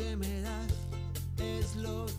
que me das es lo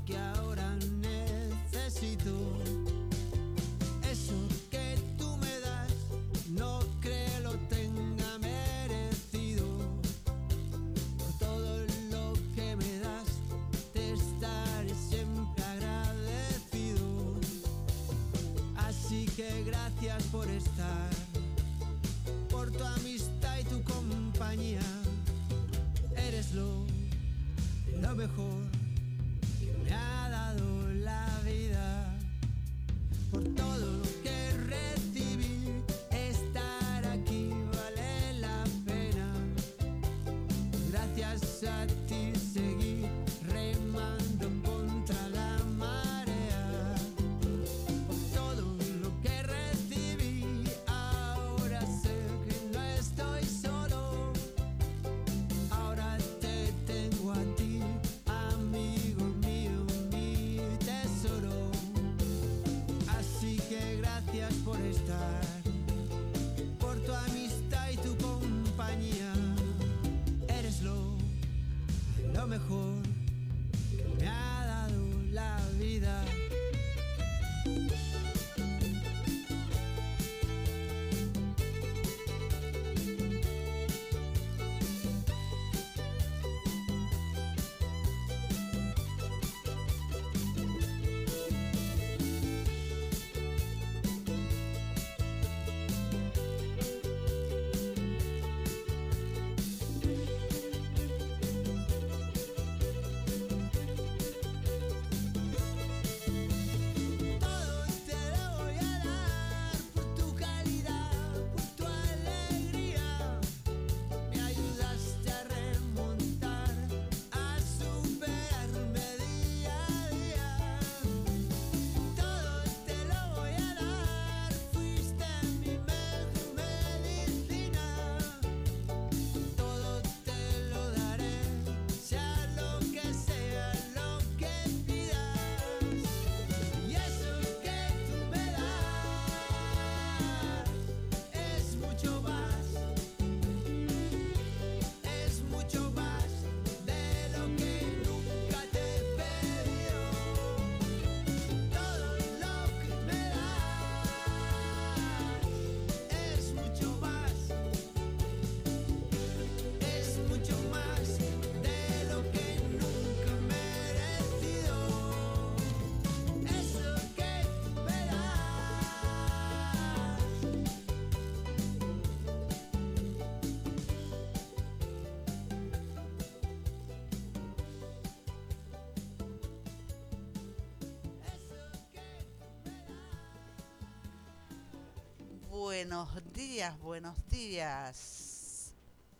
Buenos días, buenos días.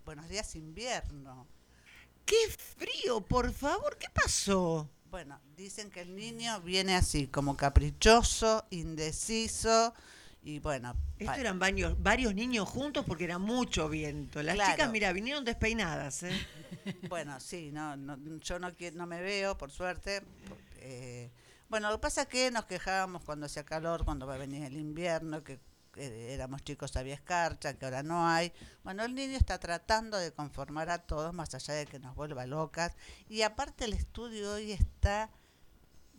Buenos días invierno. ¡Qué frío, por favor! ¿Qué pasó? Bueno, dicen que el niño viene así, como caprichoso, indeciso y bueno. Esto eran varios, varios niños juntos porque era mucho viento. Las Claro. chicas, mira, vinieron despeinadas, ¿eh? Bueno, sí, no, no, yo no, no me veo, por suerte. Eh, bueno, lo que pasa es que nos quejábamos cuando hacía calor, cuando va a venir el invierno, que éramos chicos había escarcha, que ahora no hay. Bueno, el niño está tratando de conformar a todos, más allá de que nos vuelva locas. Y aparte el estudio hoy está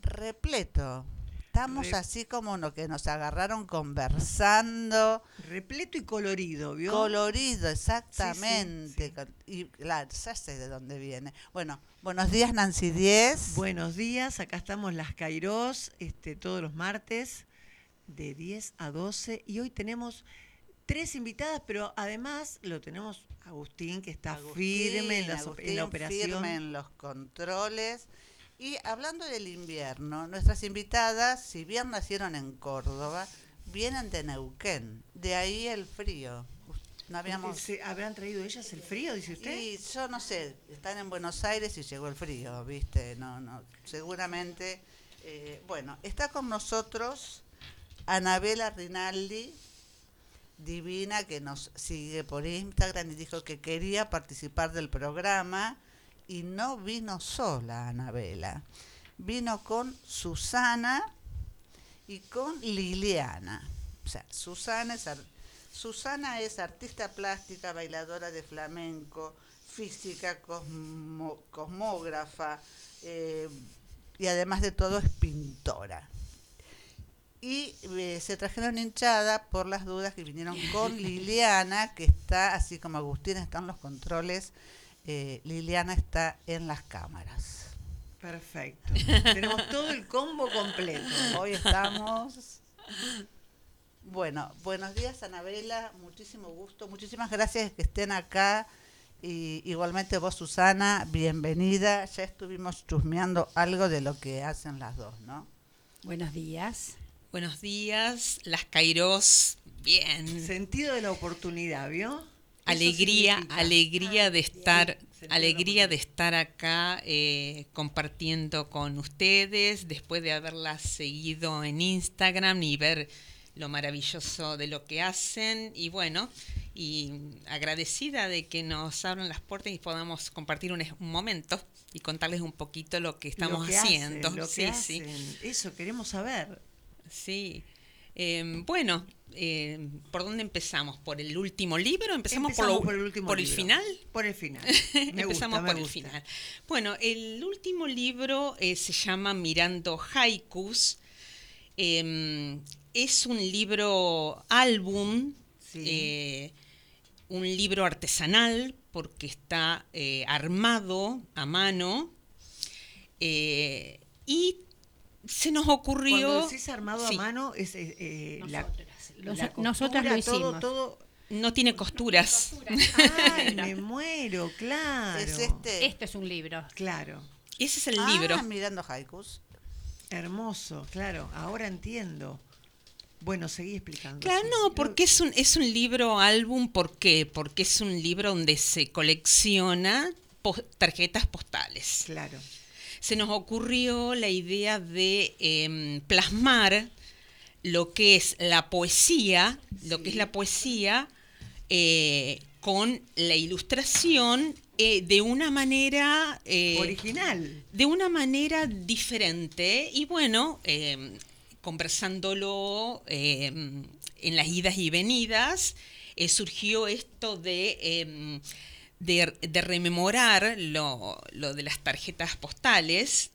repleto. Estamos Re- así como lo que nos agarraron conversando. Repleto y colorido, ¿vio? Colorido, exactamente. sí. Y claro, ya sé de dónde viene. Bueno, buenos días Nancy 10. Buenos días, acá estamos las Cairós, este, todos los martes, de 10 a 12. Y hoy tenemos tres invitadas, pero además lo tenemos Agustín, que está Agustín, firme en, la operación. firme en los controles. Y hablando del invierno, nuestras invitadas, si bien nacieron en Córdoba, vienen de Neuquén. De ahí el frío. No habíamos... ¿Se ¿Habrán traído ellas el frío, dice usted? Y yo no sé, están en Buenos Aires y llegó el frío, ¿viste? No, no, seguramente. eh, bueno, está con nosotros Anabela Rinaldi, divina, que nos sigue por Instagram y dijo que quería participar del programa y no vino sola, Anabela. Vino con Susana y con Liliana. O sea, Susana es, Susana es artista plástica, bailadora de flamenco, física, cosmógrafa eh, y además de todo es pintora. Y eh, se trajeron hinchada por las dudas que vinieron con Liliana, que está, así como Agustín está en los controles, eh, Liliana está en las cámaras. Perfecto. Tenemos todo el combo completo. Hoy estamos. Bueno, buenos días Anabela, muchísimo gusto, muchísimas gracias que estén acá. Y igualmente vos, Susana, bienvenida. Ya estuvimos chusmeando algo de lo que hacen las dos, ¿no? Buenos días. Buenos días, las Kairos, bien. Sentido de la oportunidad, ¿vio? Alegría, alegría de estar, sentido de alegría de estar acá eh, compartiendo con ustedes después de haberlas seguido en Instagram y ver lo maravilloso de lo que hacen y bueno, y agradecida de que nos abran las puertas y podamos compartir un, un momento y contarles un poquito lo que estamos Lo que haciendo. hacen, lo sí, que sí. hacen. Eso queremos saber. Sí. Eh, bueno, eh, ¿por dónde empezamos? ¿Por el último libro? ¿Empezamos, Empezamos por, lo- el último por el final? Por el final. Me Empezamos gusta, me por el gusta. final. Bueno, el último libro eh, se llama Mirando Haikus. Eh, es un libro álbum, Sí. eh, un libro artesanal, porque está eh, armado a mano. y se nos ocurrió. Cuando decís armado Sí. a mano, es eh, eh, la, Nosotras. Los- la nosotras lo costura, todo, hicimos. todo. No tiene costuras. Ay, me muero, claro. Es este. Este es un libro. Claro, Ese es el Ah, libro. mirando haikus. hermoso, claro. Ahora entiendo. Bueno, seguí explicando. Claro, no, porque es un, es un libro álbum, ¿por qué? Porque es un libro donde se colecciona po- tarjetas postales. Claro, Se nos ocurrió la idea de em, plasmar lo que es la poesía, lo que es la poesía, eh, con la ilustración eh, de una manera eh, original. de una manera diferente y bueno, eh, conversándolo eh, en las idas y venidas, surgió esto de, de, rememorar lo, lo de las tarjetas postales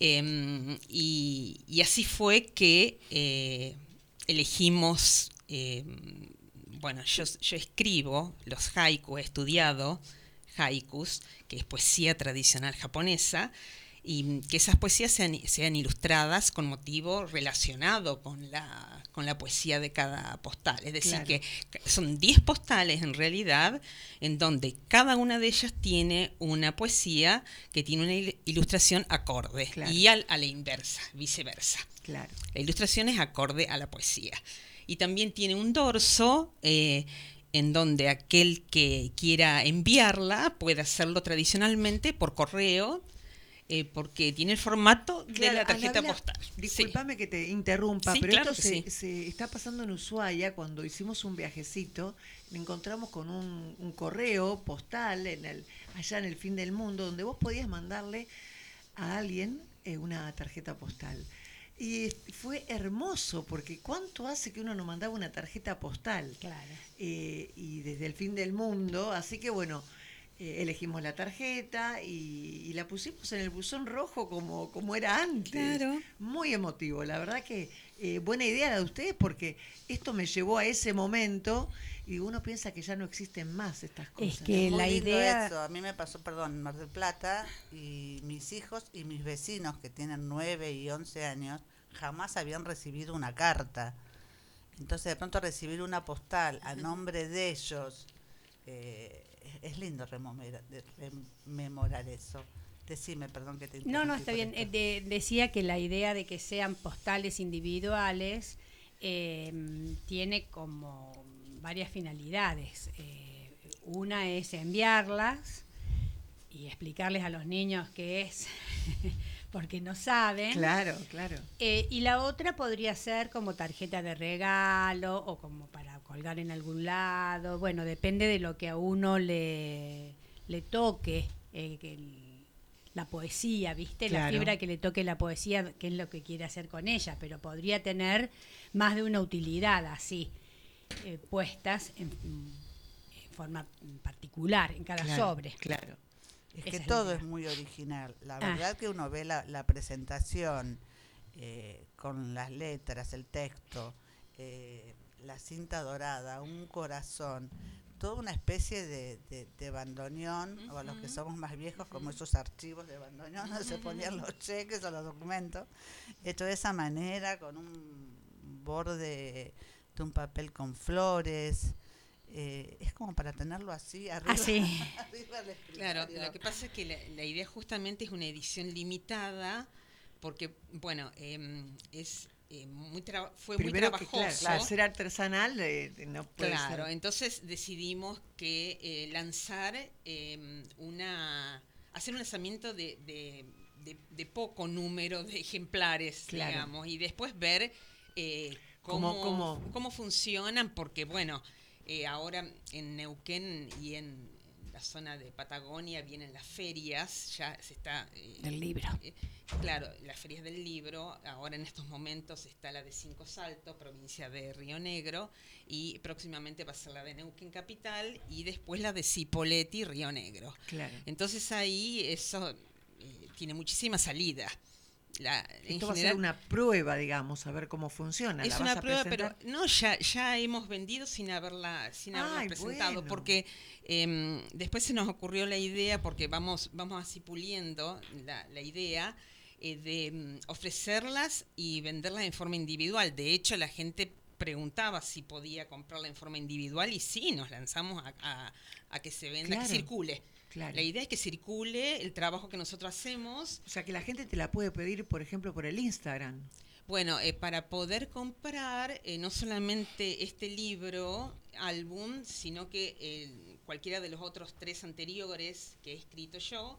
eh, y, así fue que eh, elegimos, eh, bueno, yo, yo escribo los haiku, he estudiado haikus, que es poesía tradicional japonesa, y que esas poesías sean, sean ilustradas con motivo relacionado con la, con la poesía de cada postal. Es decir, Claro. que son 10 postales en realidad, en donde cada una de ellas tiene una poesía que tiene una il- ilustración acorde Claro. y al- a la inversa, viceversa. Claro. La ilustración es acorde a la poesía. Y también tiene un dorso eh, en donde aquel que quiera enviarla puede hacerlo tradicionalmente por correo, eh, porque tiene el formato de la tarjeta Anabela, postal. Sí. Disculpame que te interrumpa, Sí, pero claro esto se, sí. se está pasando en Ushuaia cuando hicimos un viajecito, me encontramos con un, un correo postal en el, allá en el fin del mundo, donde vos podías mandarle a alguien eh, una tarjeta postal. Y fue hermoso, porque ¿cuánto hace que uno nos mandaba una tarjeta postal? Claro. eh, y desde el fin del mundo. Así que bueno, eh, elegimos la tarjeta y, y la pusimos en el buzón rojo como, como era antes. Claro. Muy emotivo. La verdad que eh, buena idea la de ustedes porque esto me llevó a ese momento y uno piensa que ya no existen más estas cosas. que- Muy la idea- eso. A mí me pasó, perdón, en Mar del Plata y mis hijos y mis vecinos que tienen 9 y 11 años jamás habían recibido una carta. Entonces de pronto recibir una postal a nombre de ellos, eh, es lindo rememorar eso. Decime, perdón que te No, no, está bien. Eh, de- decía que la idea de que sean postales individuales eh, tiene como varias finalidades. Eh, una es enviarlas y explicarles a los niños qué es, porque no saben. Claro, claro. Eh, y la otra podría ser como tarjeta de regalo o como para colgar en algún lado. Bueno, depende de lo que a uno le, le toque, eh, el- la poesía, ¿viste? La fibra que le toque la poesía, que es lo que quiere hacer con ella, pero podría tener más de una utilidad así, eh, puestas en, forma particular en cada Claro, sobre. Claro. Es Esa que es todo idea. es muy original. La Ah. verdad que uno ve la, la presentación eh, con las letras, el texto, eh, la cinta dorada, un corazón, toda una especie de, de, de bandoneón, o a los que somos más viejos, como esos archivos de bandoneón, donde se ponían los cheques o los documentos, hecho de esa manera, con un borde de un papel con flores. eh, es como para tenerlo así arriba, Así. arriba del Claro, escritorio. lo que pasa es que la, la idea justamente es una edición limitada, porque, bueno, em, es eh, muy fue Primero muy que, trabajoso. claro, al ser artesanal eh, no puede Claro, ser. entonces decidimos que eh, lanzar em, una, hacer un lanzamiento de, de- de- de poco número de ejemplares, Claro. digamos, y después ver eh, Cómo- cómo, cómo- cómo funcionan, porque bueno, eh, ahora en Neuquén y en la zona de Patagonia vienen las ferias, ya se está... eh, Del libro. eh, claro, las ferias del libro, ahora en estos momentos está la de Cinco Saltos, provincia de Río Negro, y próximamente va a ser la de Neuquén Capital y después la de Cipolletti, Río Negro. Claro. Entonces ahí eso eh, tiene muchísima salida. La, en Esto va a ser una prueba, digamos, a ver cómo funciona. es ¿La una prueba, pero no, ya, ya hemos vendido sin haberla, sin haberla Ay, presentado, bueno. porque em, después se nos ocurrió la idea, porque vamos, vamos así puliendo la, la idea eh, de mm, ofrecerlas y venderlas en forma individual. De hecho, la gente preguntaba si podía comprarla en forma individual y sí, nos lanzamos a, a- a que se venda, Claro. que circule. Claro. La idea es que circule el trabajo que nosotros hacemos O sea, que la gente te la puede pedir, por ejemplo, por el Instagram. Bueno, eh, para poder comprar eh, no solamente este libro, álbum, sino que eh, cualquiera de los otros tres anteriores que he escrito yo,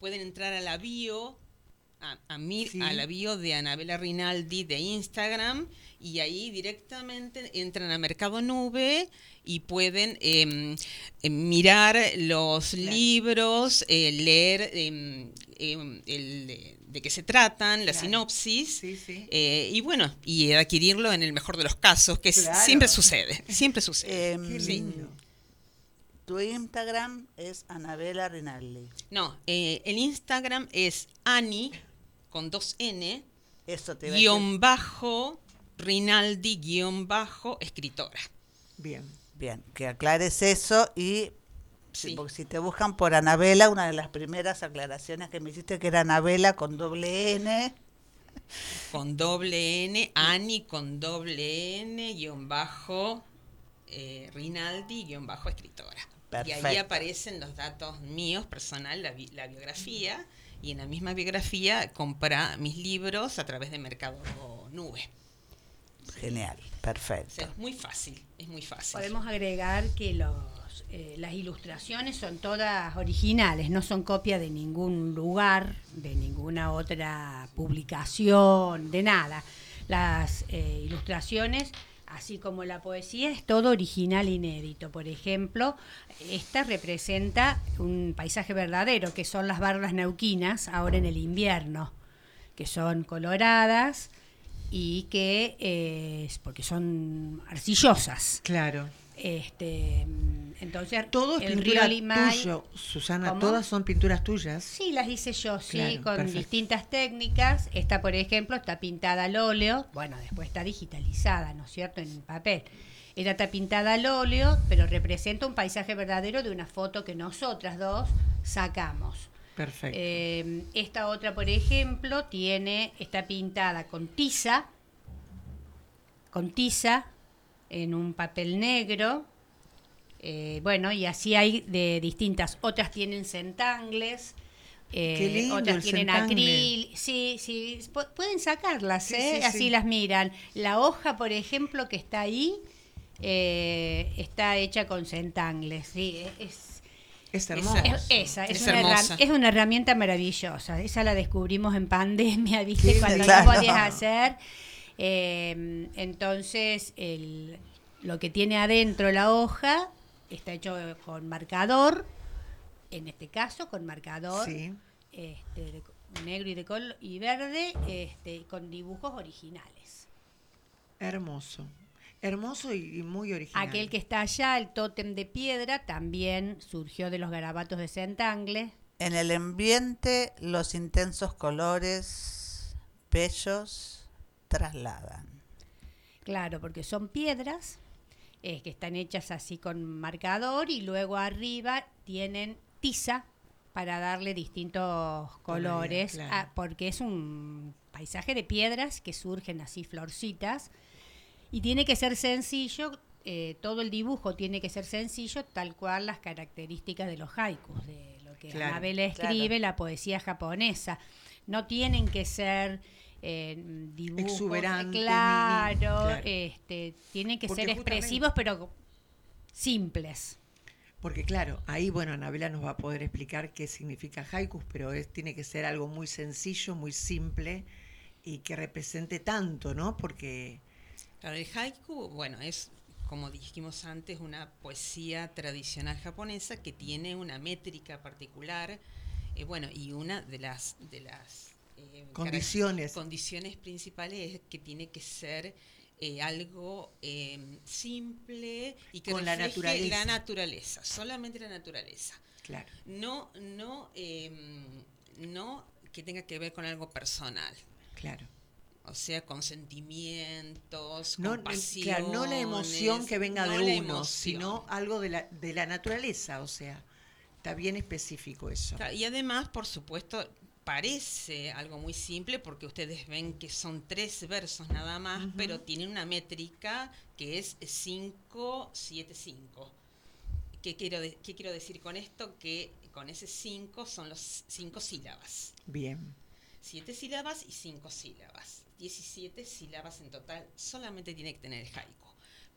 pueden entrar a la bio, a, a mi- Sí. a la bio de Anabela Rinaldi de Instagram, y ahí directamente entran a Mercado Nube y pueden em, em, mirar los Claro. libros, eh, leer em, el, de, qué se tratan, la Claro. sinopsis. Sí, sí. eh, y bueno, y adquirirlo en el mejor de los casos, que Claro. siempre sucede, siempre sucede. Qué sí. lindo. Tu Instagram es Anabela Rinaldi. No, eh, el Instagram es Ani con dos N, Eso te guion bajo, Rinaldi, guion bajo, escritora. Bien. Bien, que aclares eso y si, Sí. porque si te buscan por Anabela, una de las primeras aclaraciones que me hiciste que era Anabela con doble N. Con doble N, Ani con doble N, guion bajo, eh, Rinaldi, guion bajo, escritora. Y ahí Perfecto. aparecen los datos míos, personal, la, bi- la biografía, y en la misma biografía compra mis libros a través de Mercado Nube. Genial, O perfecto. sea, es muy fácil, es muy fácil. Podemos agregar que los, eh, las ilustraciones son todas originales, no son copia de ningún lugar, de ninguna otra publicación, de nada. Las eh, ilustraciones, así como la poesía, es todo original inédito. Por ejemplo, esta representa un paisaje verdadero, que son las barras neuquinas ahora en el invierno, que son coloradas y que eh, porque son arcillosas. Claro. Este, entonces, Todo es el pintura río Limay- tuyo, Susana. ¿Cómo? Todas son pinturas tuyas. Sí, las hice yo, sí, Claro, con perfecto. distintas técnicas. Esta, por ejemplo, está pintada al óleo. Bueno, después está digitalizada, ¿no es cierto?, en papel. Esta está pintada al óleo, pero representa un paisaje verdadero de una foto que nosotras dos sacamos. Perfecto. Eh, esta otra, por ejemplo, tiene, está pintada con tiza, con tiza, en un papel negro. Eh, bueno, y así hay de distintas. Otras tienen centangles. eh, Qué lindo otras el tienen centangle. acril, sí, sí, pu- pueden sacarlas, Sí, ¿eh? sí, así sí. las miran. La hoja, por ejemplo, que está ahí, eh, está hecha con centangles, sí, es, es esa- hermoso. es- esa, es, Es una hermosa. es una herramienta maravillosa. Esa la descubrimos en pandemia, ¿viste? Cuando claro. no podías hacer. Eh, entonces, el, lo que tiene adentro la hoja está hecho con marcador, en este caso con marcador Sí. este, de negro y de col y verde, este, con dibujos originales. Hermoso. Hermoso y, y muy original. Aquel que está allá, el tótem de piedra, también surgió de los garabatos de Centangle. En el ambiente, los intensos colores bellos trasladan. Claro, porque son piedras eh, que están hechas así con marcador y luego arriba tienen tiza para darle distintos colores, claro. ah, porque es un paisaje de piedras que surgen así florcitas y tiene que ser sencillo, eh, todo el dibujo tiene que ser sencillo, tal cual las características de los haikus, de lo que Claro, Anabel escribe, la poesía japonesa. No tienen que ser eh, dibujos, ni- claro, claro. este, tienen que Porque ser expresivos, pero simples. Porque claro, ahí bueno, Anabela nos va a poder explicar qué significa haikus, pero es, tiene que ser algo muy sencillo, muy simple y que represente tanto, ¿no? Porque Claro, el haiku, bueno, es, como dijimos antes, una poesía tradicional japonesa que tiene una métrica particular, eh, bueno, y una de las, de las eh, Condiciones. condiciones principales es que tiene que ser eh, algo eh, simple y que Con la naturaleza. la naturaleza, solamente la naturaleza. claro, No, no, eh, no que tenga que ver con algo personal. claro. O sea, con sentimientos, No, con pasiones. claro, no la emoción que venga no de uno, sino algo de la, de la naturaleza, o sea, está bien específico eso. Y además, por supuesto, parece algo muy simple porque ustedes ven que son tres versos nada más, pero tienen una métrica que es 5, 7, 5. ¿Qué quiero, de- ¿Qué quiero decir con esto? Que con ese 5 son los cinco sílabas. Bien, Siete sílabas y cinco sílabas. 17 sílabas en total solamente tiene que tener el haiku.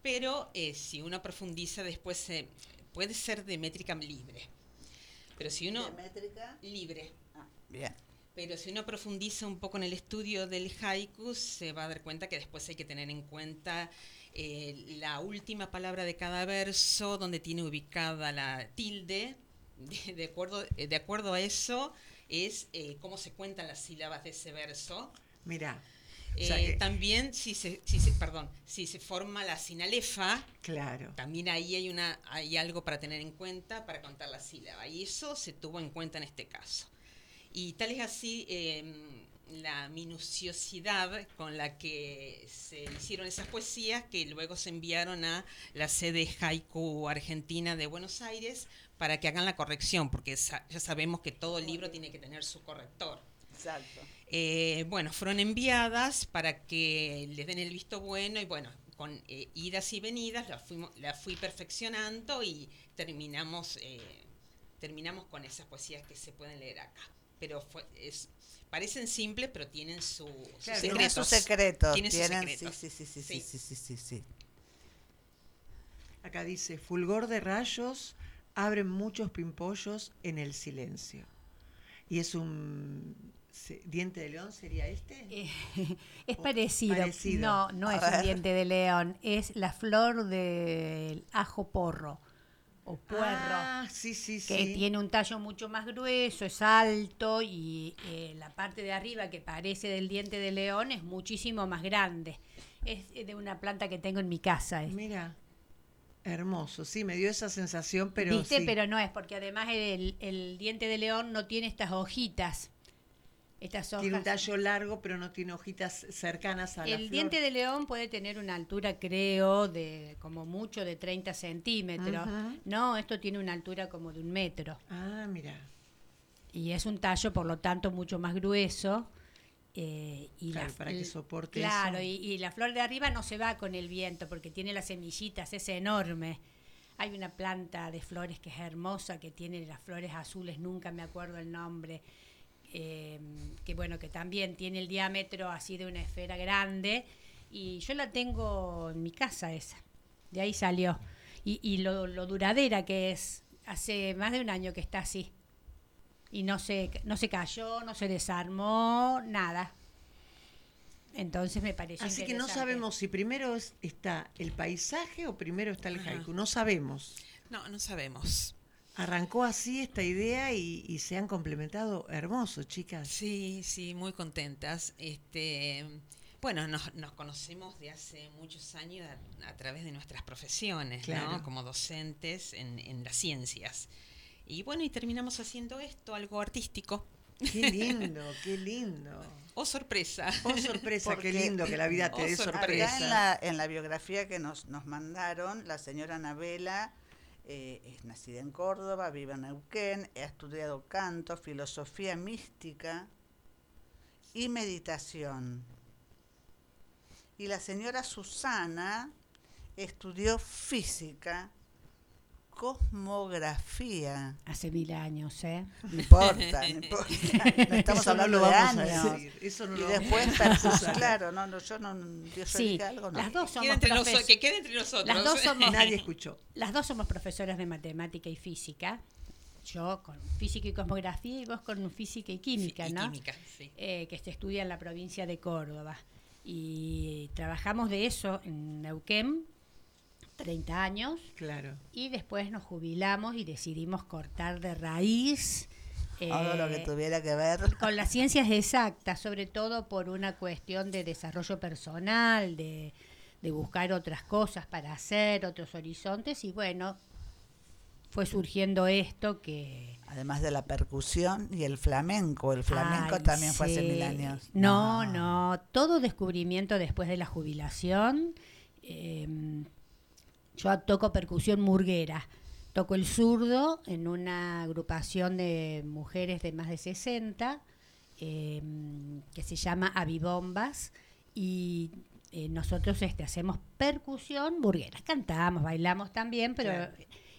Pero eh, si uno profundiza después se- puede ser de métrica libre. Pero si uno... ¿Métrica? Libre. Bien. Pero si uno profundiza un poco en el estudio del haiku, se va a dar cuenta que después hay que tener en cuenta eh, la última palabra de cada verso, donde tiene ubicada la tilde. De, de acuerdo, eh, de acuerdo a eso, es eh, cómo se cuentan las sílabas de ese verso. mira, O sea que- También, si se, si se- perdón, si se forma la sinalefa, claro. también ahí hay, una, hay algo para tener en cuenta para contar la sílaba. Y eso se tuvo en cuenta en este caso. Y tal es así eh, la minuciosidad con la que se hicieron esas poesías que luego se enviaron a la sede Haiku Argentina de Buenos Aires para que hagan la corrección, porque ya sabemos que todo libro tiene que tener su corrector. Exacto. Eh, bueno, fueron enviadas para que les den el visto bueno y bueno, con eh, idas y venidas la, fuimos, la fui perfeccionando y terminamos, eh, terminamos con esas poesías que se pueden leer acá. Pero fue, es, parecen simples, pero tienen su, sus Claro, Tienen sus secretos. Tienen sus tienen- secretos. Sí, sí, sí, sí, Sí. sí, sí, sí, sí. Acá dice, fulgor de rayos abren muchos pimpollos en el silencio. Y es un diente de león, ¿sería este? Eh, es parecido. parecido. No, no A es un diente de león, es la flor del ajo porro o puerro. Ah, sí, sí, sí. que tiene un tallo mucho más grueso, es alto y eh, la parte de arriba que parece del diente de león es muchísimo más grande. Es de una planta que tengo en mi casa. es. Mira, hermoso. Sí, me dio esa sensación, pero ¿Viste? sí. Pero no es, porque además el, el diente de león no tiene estas hojitas. Estas hojas. Tiene un tallo largo, pero no tiene hojitas cercanas a la El diente de león puede tener una altura, creo, de como mucho de 30 centímetros. No, esto tiene una altura como de un metro. Ah, mira. Y es un tallo, por lo tanto, mucho más grueso. eh, y Claro, la, para que el- soporte Claro, eso. y, y la flor de arriba no se va con el viento porque tiene las semillitas, es enorme. Hay una planta de flores que es hermosa, que tiene las flores azules, nunca me acuerdo el nombre, eh, que bueno, que también tiene el diámetro así de una esfera grande. Y yo la tengo en mi casa esa, de ahí salió. Y, y lo, lo duradera que es, hace más de un año que está así. Y no se, no se cayó, no se desarmó, nada. Entonces me pareció Así que no sabemos si primero es- está el paisaje o primero está el haiku. No sabemos. No, no sabemos. Arrancó así esta idea y, y se han complementado hermoso, chicas. Sí, sí, muy contentas. Este, bueno, nos, nos conocemos de hace muchos años a, a través de nuestras profesiones, Claro. ¿no? Como docentes en, en las ciencias. Y bueno, y terminamos haciendo esto, algo artístico. Qué lindo, qué lindo. Oh, sorpresa. Oh, sorpresa, qué lindo que la vida te Oh, dé sorpresa. Acá en la, en la biografía que nos, nos mandaron, la señora Anabela eh, es nacida en Córdoba, vive en Neuquén, ha estudiado canto, filosofía mística y meditación. Y la señora Susana estudió física, cosmografía. Hace mil años, ¿eh? No importa, no importa. No estamos Eso no hablando lo de vamos a años. decir, Eso no Y lo después, claro, no, no, yo no, yo Sí, dije algo, no. las dos somos entre profes- noso- que quede entre nosotros. Las dos somos Nadie escuchó. Las dos somos profesoras de matemática y física. Yo con física y cosmografía y vos con física y química, ¿no? química, sí. Eh, que se estudia en la provincia de Córdoba. Y trabajamos de eso en Neuquén 30 años Claro. y después nos jubilamos y decidimos cortar de raíz Todo lo que eh, tuviera que ver. con las ciencias exactas, sobre todo por una cuestión de desarrollo personal, de, de buscar otras cosas para hacer, otros horizontes, y bueno, fue surgiendo esto que... Además de la percusión y el flamenco. El flamenco Ay, también fue hace mil años. No, no, todo descubrimiento después de la jubilación. eh, yo toco percusión murguera. Toco el zurdo en una agrupación de mujeres de más de 60 eh, que se llama Avibombas y eh, nosotros este, hacemos percusión murguera. Cantamos, bailamos también, pero... Claro.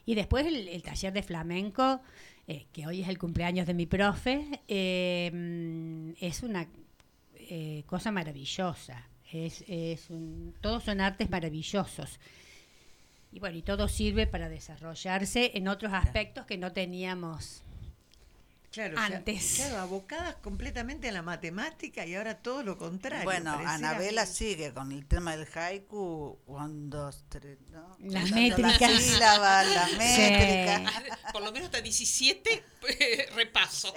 Y después el, el taller de flamenco, eh, que hoy es el cumpleaños de mi profe, mm, es una eh, cosa maravillosa. Es, es un- todos son artes maravillosos. Y bueno, y todo sirve para desarrollarse en otros aspectos que no teníamos. Claro, o sea, Antes. claro, abocadas completamente a la matemática y ahora todo lo contrario. Bueno, Anabela sigue con el tema del haiku. Un, dos, tres, ¿no? Las métricas. Las sílabas, las Sí. métricas. Por lo menos hasta 17 repaso.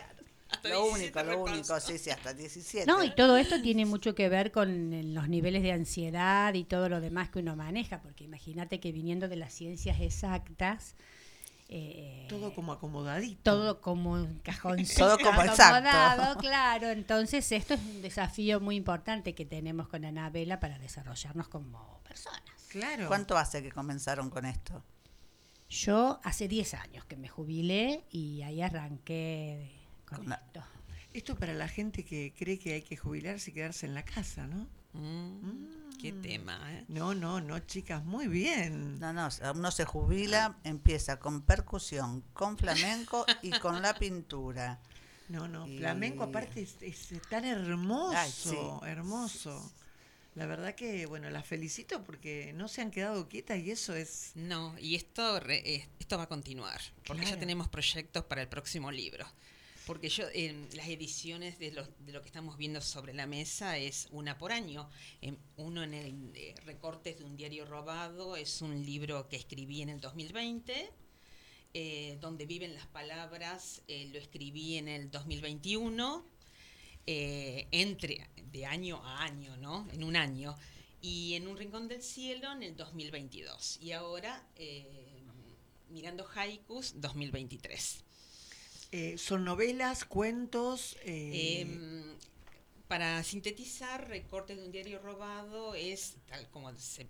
Hasta Lo 17 único, lo único, sí, sí, hasta 17. No, y todo esto tiene mucho que ver con los niveles de ansiedad y todo lo demás que uno maneja, porque imagínate que viniendo de las ciencias exactas, eh, Todo como acomodadito. todo como un cajoncito Todo como exacto. acomodado, claro. Entonces esto es un desafío muy importante que tenemos con Anabela para desarrollarnos como personas. Claro. ¿Cuánto hace que comenzaron con esto? Yo hace 10 años que me jubilé y ahí arranqué con Con la- esto. Esto para la gente que cree que hay que jubilarse y quedarse en la casa, ¿no? Mm, qué tema, ¿eh? No, no, no, chicas, muy bien. No, no, uno se jubila, empieza con percusión, con flamenco y con la pintura. No, no, Y- flamenco aparte es, es tan hermoso, Ay, sí. hermoso. La verdad que, bueno, las felicito porque no se han quedado quietas y eso es... No, y esto, re- esto va a continuar, porque ya tenemos proyectos para el próximo libro. Porque yo, en las ediciones de lo, de lo que estamos viendo sobre la mesa es una por año. Em, uno en el eh, Recortes de un diario robado es un libro que escribí en el 2020. eh, donde viven las palabras, eh, lo escribí en el 2021, eh, entre de año a año, ¿no? En un año. Y en un rincón del cielo en el 2022. Y ahora, eh, mirando haikus, 2023. Eh, son novelas, cuentos... eh, Em, para sintetizar, Recortes de un diario robado es, tal como se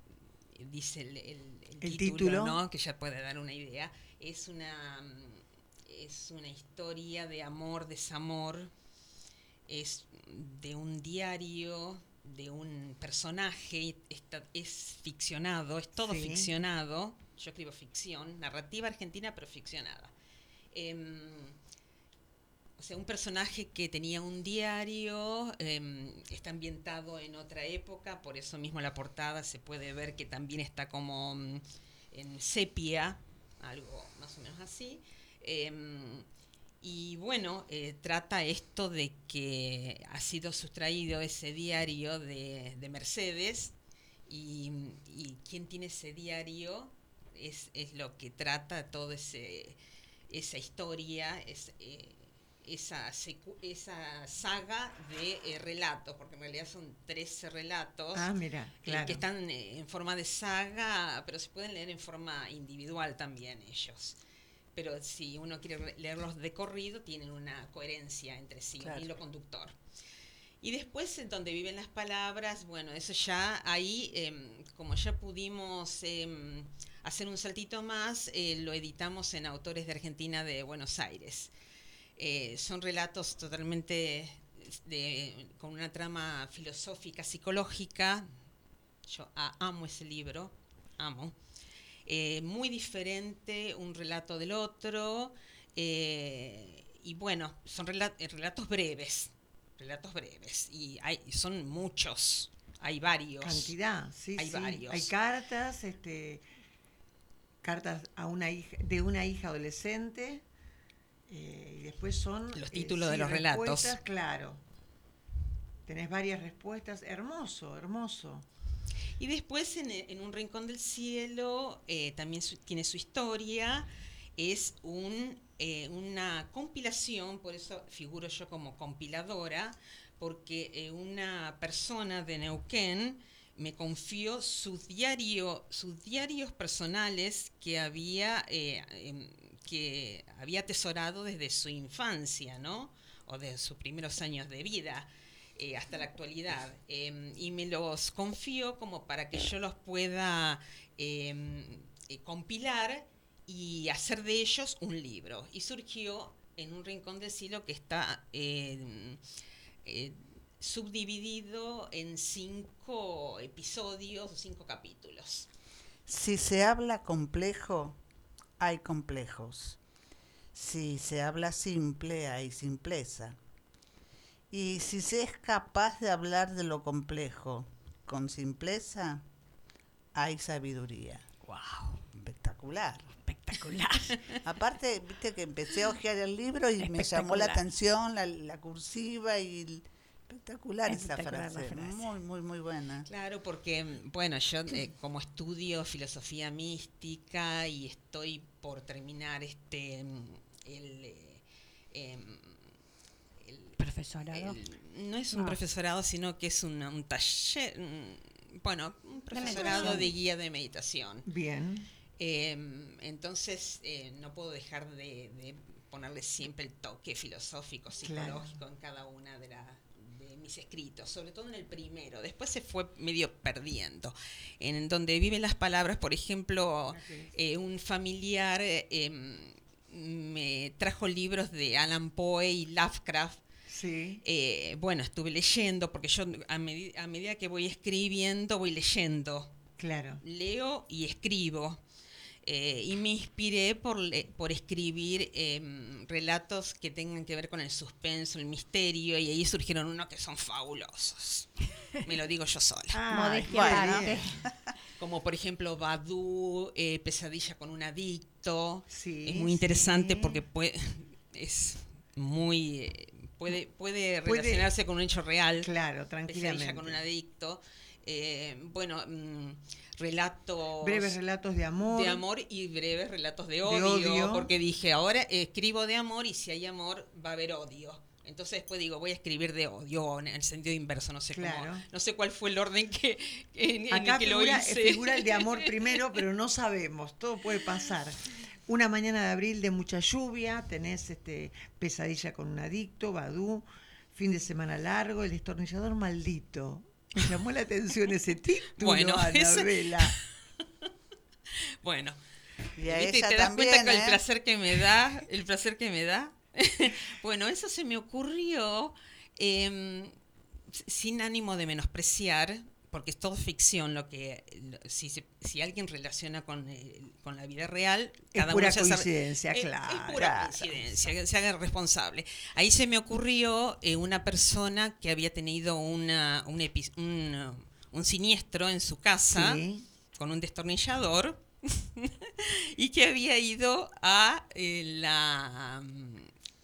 dice el, el- el El título, título. ¿no? que ya puede dar una idea, es una, es una historia de amor, desamor, es de un diario, de un personaje, está- es ficcionado, es todo Sí. ficcionado, yo escribo ficción, narrativa argentina pero ficcionada. Em, o sea, un personaje que tenía un diario, em, está ambientado en otra época, por eso mismo la portada se puede ver que también está como mm, en sepia, algo más o menos así. Em, y bueno, eh, trata esto de que ha sido sustraído ese diario de, de Mercedes y, y quién tiene ese diario es, es lo que trata ese esa historia, es, eh, esa, esa saga de eh, relatos, porque en realidad son 13 relatos Ah, mira, eh, que están eh, en forma de saga, pero se pueden leer en forma individual también ellos. Pero si uno quiere re- leerlos de corrido, tienen una coherencia entre sí, Claro. un hilo conductor. Y después, en donde viven las palabras, bueno, eso ya ahí, em, como ya pudimos em, hacer un saltito más, lo editamos en Autores de Argentina de Buenos Aires. Eh, son relatos totalmente de- con una trama filosófica, psicológica. Yo amo ese libro, amo. Eh, muy diferente un relato del otro. eh, y bueno, son rela- relatos breves, relatos breves. Y hay, son muchos, hay varios. Cantidad, sí, Hay sí. varios. Hay cartas, este, cartas a una hija, de una hija adolescente, eh, y después son Los títulos de los relatos. Claro. Tenés varias respuestas, hermoso, hermoso. Y después en, en Un Rincón del Cielo eh, también su- tiene su historia, es un, eh, una compilación, por eso figuro yo como compiladora, porque eh, una persona de Neuquén me confió sus, diario, sus diarios personales que había, eh, em, que había atesorado desde su infancia, ¿no? O de sus primeros años de vida eh, hasta la actualidad. Eh, y me los confío como para que yo los pueda eh, eh, compilar y hacer de ellos un libro. Y surgió en un rincón del cielo que está eh, eh, subdividido en cinco episodios o cinco capítulos. Si se habla complejo, hay complejos. Si se habla simple, hay simpleza. Y si se es capaz de hablar de lo complejo con simpleza, hay sabiduría. ¡Wow! Espectacular. Espectacular. Aparte, viste que empecé a hojear el libro y me llamó la atención la, la cursiva y espectacular, esa Espectacular la frase. frase. Muy, muy, muy buena. Claro, porque, bueno, yo eh, como estudio filosofía mística y estoy por terminar este, mm, el, eh, em, el- Profesorado. el- no es un No. profesorado, sino que es una- un taller, mm, bueno, un profesorado de guía de meditación. Bien. Em, entonces, eh, no puedo dejar de, de ponerle siempre el toque filosófico, Claro. psicológico en cada una de, la- de mis escritos, sobre todo en el primero. Después se fue medio perdiendo. En donde viven las palabras, por ejemplo, eh, un familiar eh, em, me trajo libros de Alan Poe y Lovecraft. Sí. Eh, bueno, estuve leyendo, porque yo a, medi- a medida que voy escribiendo, voy leyendo Claro. leo y escribo. Eh, y me inspiré por, le- por escribir em, relatos que tengan que ver con el suspenso, el misterio, y ahí surgieron unos que son fabulosos. Me lo digo yo sola. Ay, Modestia bueno. aparte. Como por ejemplo Badu, eh, Pesadilla con un adicto. Sí, es muy interesante sí. porque puede, es muy... eh, puede, puede Puede- relacionarse con un hecho real. Claro, Pesadilla tranquilamente. con un adicto. Eh, bueno, mm, relatos Breves relatos de amor. de amor y breves relatos de De odio, odio. porque dije, ahora escribo de amor y si hay amor va a haber odio. Entonces después digo, voy a escribir de odio en el sentido inverso, no sé Claro. cómo, no sé cuál fue el orden que en, en Acá el que lo figura, hice. figura el de amor primero, pero no sabemos, todo puede pasar. Una mañana de abril de mucha lluvia, tenés este pesadilla con un adicto, Badú, fin de semana largo, el destornillador maldito. Me llamó la atención ese título, Bueno, ese- Anabela. Bueno, Y a ¿viste? ella te das también, cuenta con ¿eh? el placer que me da, el placer que me da. bueno, eso se me ocurrió em, sin ánimo de menospreciar, porque es todo ficción lo que si, si alguien relaciona con, el- con la vida real, Es cada pura uno se hace- coincidencia, es- claro. Es pura coincidencia, que se haga responsable. Ahí se me ocurrió eh, una persona que había tenido una, un, epi- un, un siniestro en su casa Sí, con un destornillador y que había ido a eh, la mm,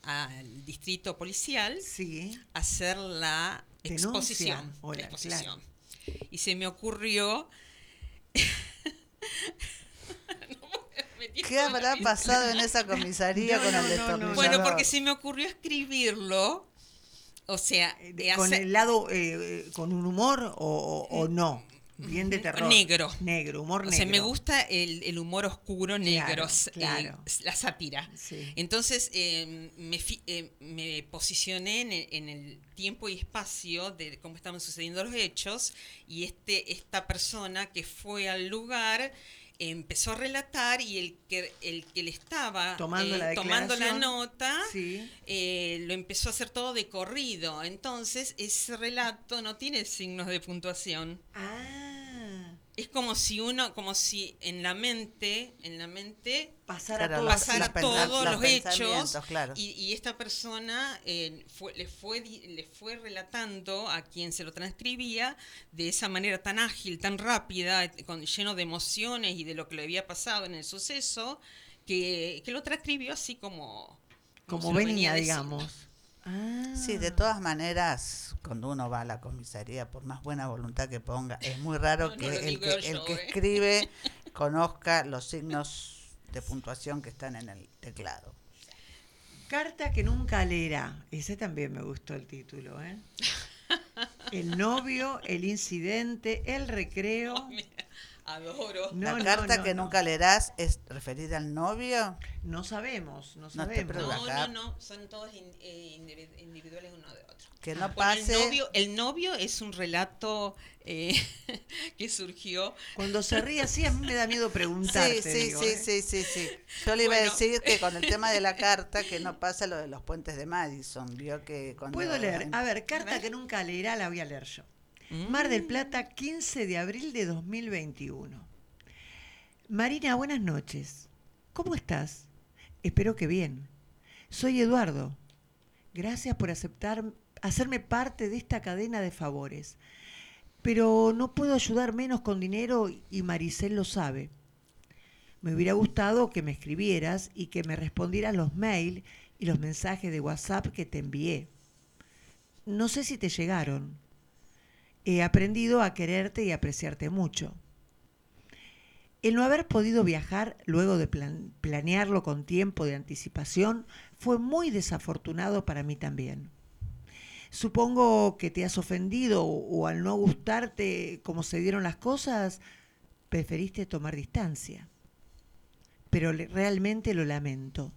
al distrito policial sí. a hacer la Denuncia. exposición, la exposición. Y se me ocurrió ¿Qué habrá pasado en esa comisaría No, con no, el destornillador? Bueno, porque se me ocurrió escribirlo, o sea, Eh, de ¿Con hacer- el lado, eh, con un humor o, o- o no? Bien de terror. Negro. Negro, humor O negro. sea, me gusta el, el humor oscuro, negro, s- claro. eh, la sátira. Sí. Entonces eh, me, eh, me posicioné en el, en el tiempo y espacio de cómo estaban sucediendo los hechos y este esta persona que fue al lugar empezó a relatar y el que el que le estaba Tomando eh, la tomando la nota Sí. eh, lo empezó a hacer todo de corrido. Entonces ese relato no tiene signos de puntuación. Ah, Es como si uno, como si en la mente, en la mente pasara Claro, todo los- pasara todos los los hechos claro. y, y esta persona eh, fue, le, fue, di- le fue relatando a quien se lo transcribía de esa manera tan ágil, tan rápida, con, lleno de emociones y de lo que le había pasado en el suceso, que, que lo transcribió así como... Como venía, digamos. Ah. Sí, de todas maneras, cuando uno va a la comisaría, por más buena voluntad que ponga, es muy raro No, no que, el, que yo, el que ¿eh? escribe conozca los signos de puntuación que están en el teclado. Carta que nunca leerá. Ese también me gustó el título, ¿eh? El novio, el incidente, el recreo. Adoro. No, la carta no, que no. nunca leerás es referida al novio. No sabemos, no te sabemos. No, no, no, son todos in- eh, individ- individuales uno de otro. Que no Bueno, pase. el, novio, el novio es un relato eh, que surgió. Cuando se ríe así, a mí me da miedo preguntarte. Sí, sí, digo, sí, ¿eh? sí, sí, sí. Yo le iba a decir que con el tema de la carta, que no pasa lo de los puentes de Madison. Vio que cuando Puedo leer. A ver, carta que nunca leerá la voy a leer yo. Mar del Plata, 15 de abril de 2021. Marina, buenas noches. ¿Cómo estás? Espero que bien. Soy Eduardo. Gracias por aceptar hacerme parte de esta cadena de favores. Pero no puedo ayudar menos con dinero y Maricel lo sabe. Me hubiera gustado que me escribieras y que me respondieras los mails y los mensajes de WhatsApp que te envié. No sé si te llegaron. He aprendido a quererte y apreciarte mucho. El no haber podido viajar luego de plan- planearlo con tiempo de anticipación fue muy desafortunado para mí también. Supongo que te has ofendido o, al no gustarte cómo se dieron las cosas, preferiste tomar distancia. Pero realmente lo lamento.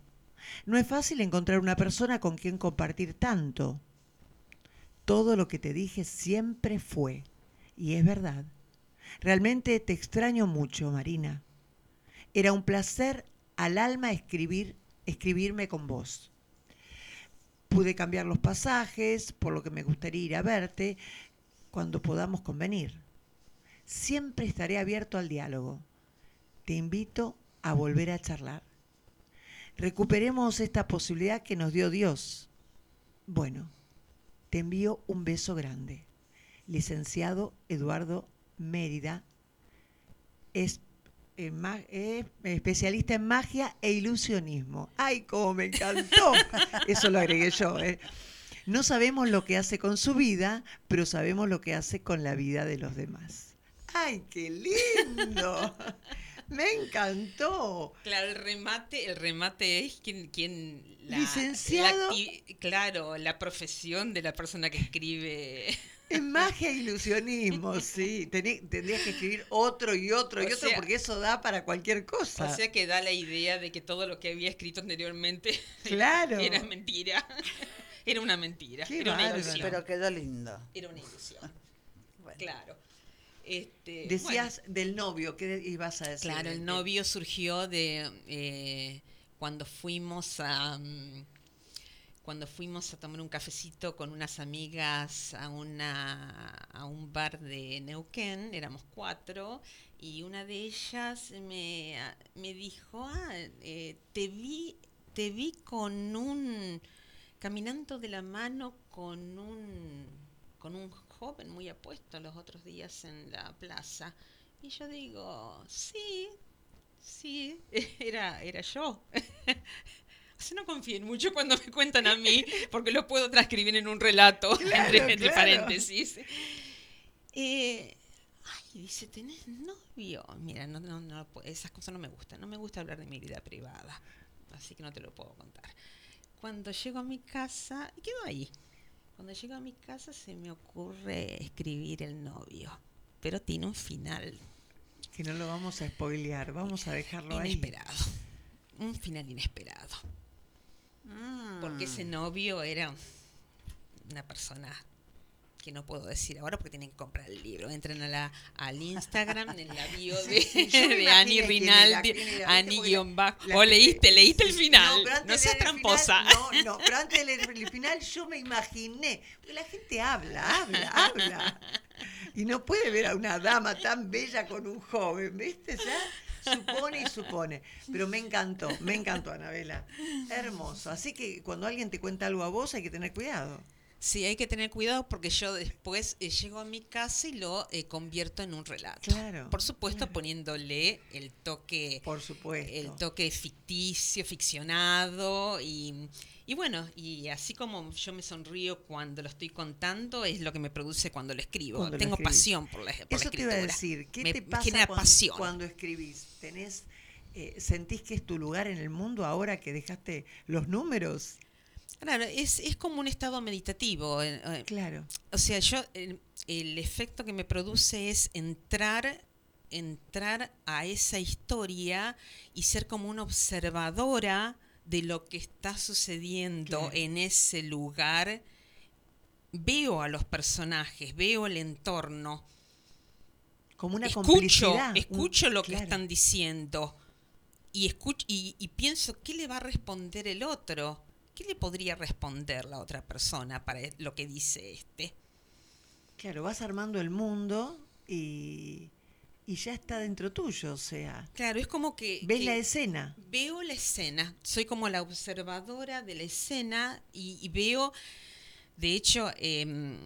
No es fácil encontrar una persona con quien compartir tanto. Todo lo que te dije siempre fue, y es verdad. Realmente te extraño mucho, Marina. Era un placer al alma escribir, escribirme con vos. Pude cambiar los pasajes, por lo que me gustaría ir a verte cuando podamos convenir. Siempre estaré abierto al diálogo. Te invito a volver a charlar. Recuperemos esta posibilidad que nos dio Dios. Bueno, te envío un beso grande. Licenciado Eduardo Mérida, es eh, ma- eh, especialista en magia e ilusionismo. ¡Ay, cómo me encantó! Eso lo agregué yo. ¿eh? No sabemos lo que hace con su vida, pero sabemos lo que hace con la vida de los demás. ¡Ay, qué lindo! Me encantó. Claro, el remate, el remate es quien, quien la, Licenciado. la claro, la profesión de la persona que escribe. Es magia e ilusionismo, sí. Tení- tendrías que escribir otro y otro y otro sea- porque eso da para cualquier cosa. O sea que da la idea de que todo lo que había escrito anteriormente Claro. era mentira. Era una mentira. Qué era una ilusión. Pero quedó lindo. Era una ilusión. Bueno. Claro. Este, Decías del novio, ¿qué ibas a decir? claro, el novio surgió de eh, cuando fuimos a mm, cuando fuimos a tomar un cafecito con unas amigas a una a un bar de Neuquén, éramos cuatro, y una de ellas me, me dijo, ah, eh, te vi, te vi con un caminando de la mano con un con un joven muy apuesto los otros días en la plaza. Y yo digo, sí, sí, era, era yo. O sea, no confíen mucho cuando me cuentan a mí, porque lo puedo transcribir en un relato, Claro, entre, entre claro. paréntesis. Eh, Ay, dice, ¿tenés novio? Mira, no, no, no, esas cosas no me gustan. No me gusta hablar de mi vida privada. Así que no te lo puedo contar. Cuando llego a mi casa, quedo ahí. Cuando llego a mi casa se me ocurre escribir el novio. Pero tiene un final. Que no lo vamos a spoilear, vamos a dejarlo ahí. Inesperado. Un final inesperado. Mm. Porque ese novio era una persona que no puedo decir ahora porque tienen que comprar el libro. Entren a la, al Instagram, en la bio de, sí, de Ani Rinaldi, quién era, Ani ¿viste? guion bajo. La O leíste, leíste el final. No, de seas tramposa. final, no, no, pero antes de leer el final yo me imaginé. Porque la gente habla, habla, habla. Y no puede ver a una dama tan bella con un joven, ¿viste? Ya supone y supone. Pero me encantó, me encantó, Anabela. Hermoso. Así que cuando alguien te cuenta algo a vos hay que tener cuidado. Sí, hay que tener cuidado porque yo después eh, llego a mi casa y lo eh, convierto en un relato. Claro, Por supuesto, claro. poniéndole el toque Por supuesto. el toque ficticio, ficcionado y, y bueno, y así como yo me sonrío cuando lo estoy contando, es lo que me produce cuando lo escribo. Cuando Tengo pasión por la, por la Eso te escritura. iba a decir, ¿qué Me- te pasa genera cuando, pasión. cuando escribís? ¿Tenés, eh, ¿Sentís que es tu lugar en el mundo ahora que dejaste los números? Claro, es, es como un estado meditativo. eh, eh, Claro. O sea, yo el, el efecto que me produce es entrar entrar a esa historia y ser como una observadora de lo que está sucediendo Claro. en ese lugar. Veo a los personajes, veo el entorno, Como una escucho, complicidad. escucho lo que están diciendo y, escucho, y, y pienso, ¿qué le va a responder el otro? ¿Qué le podría responder la otra persona para lo que dice este? Claro, vas armando el mundo y, y ya está dentro tuyo, o sea, Claro, es como que... ves que la escena. Veo la escena, soy como la observadora de la escena y, y veo, de hecho, em,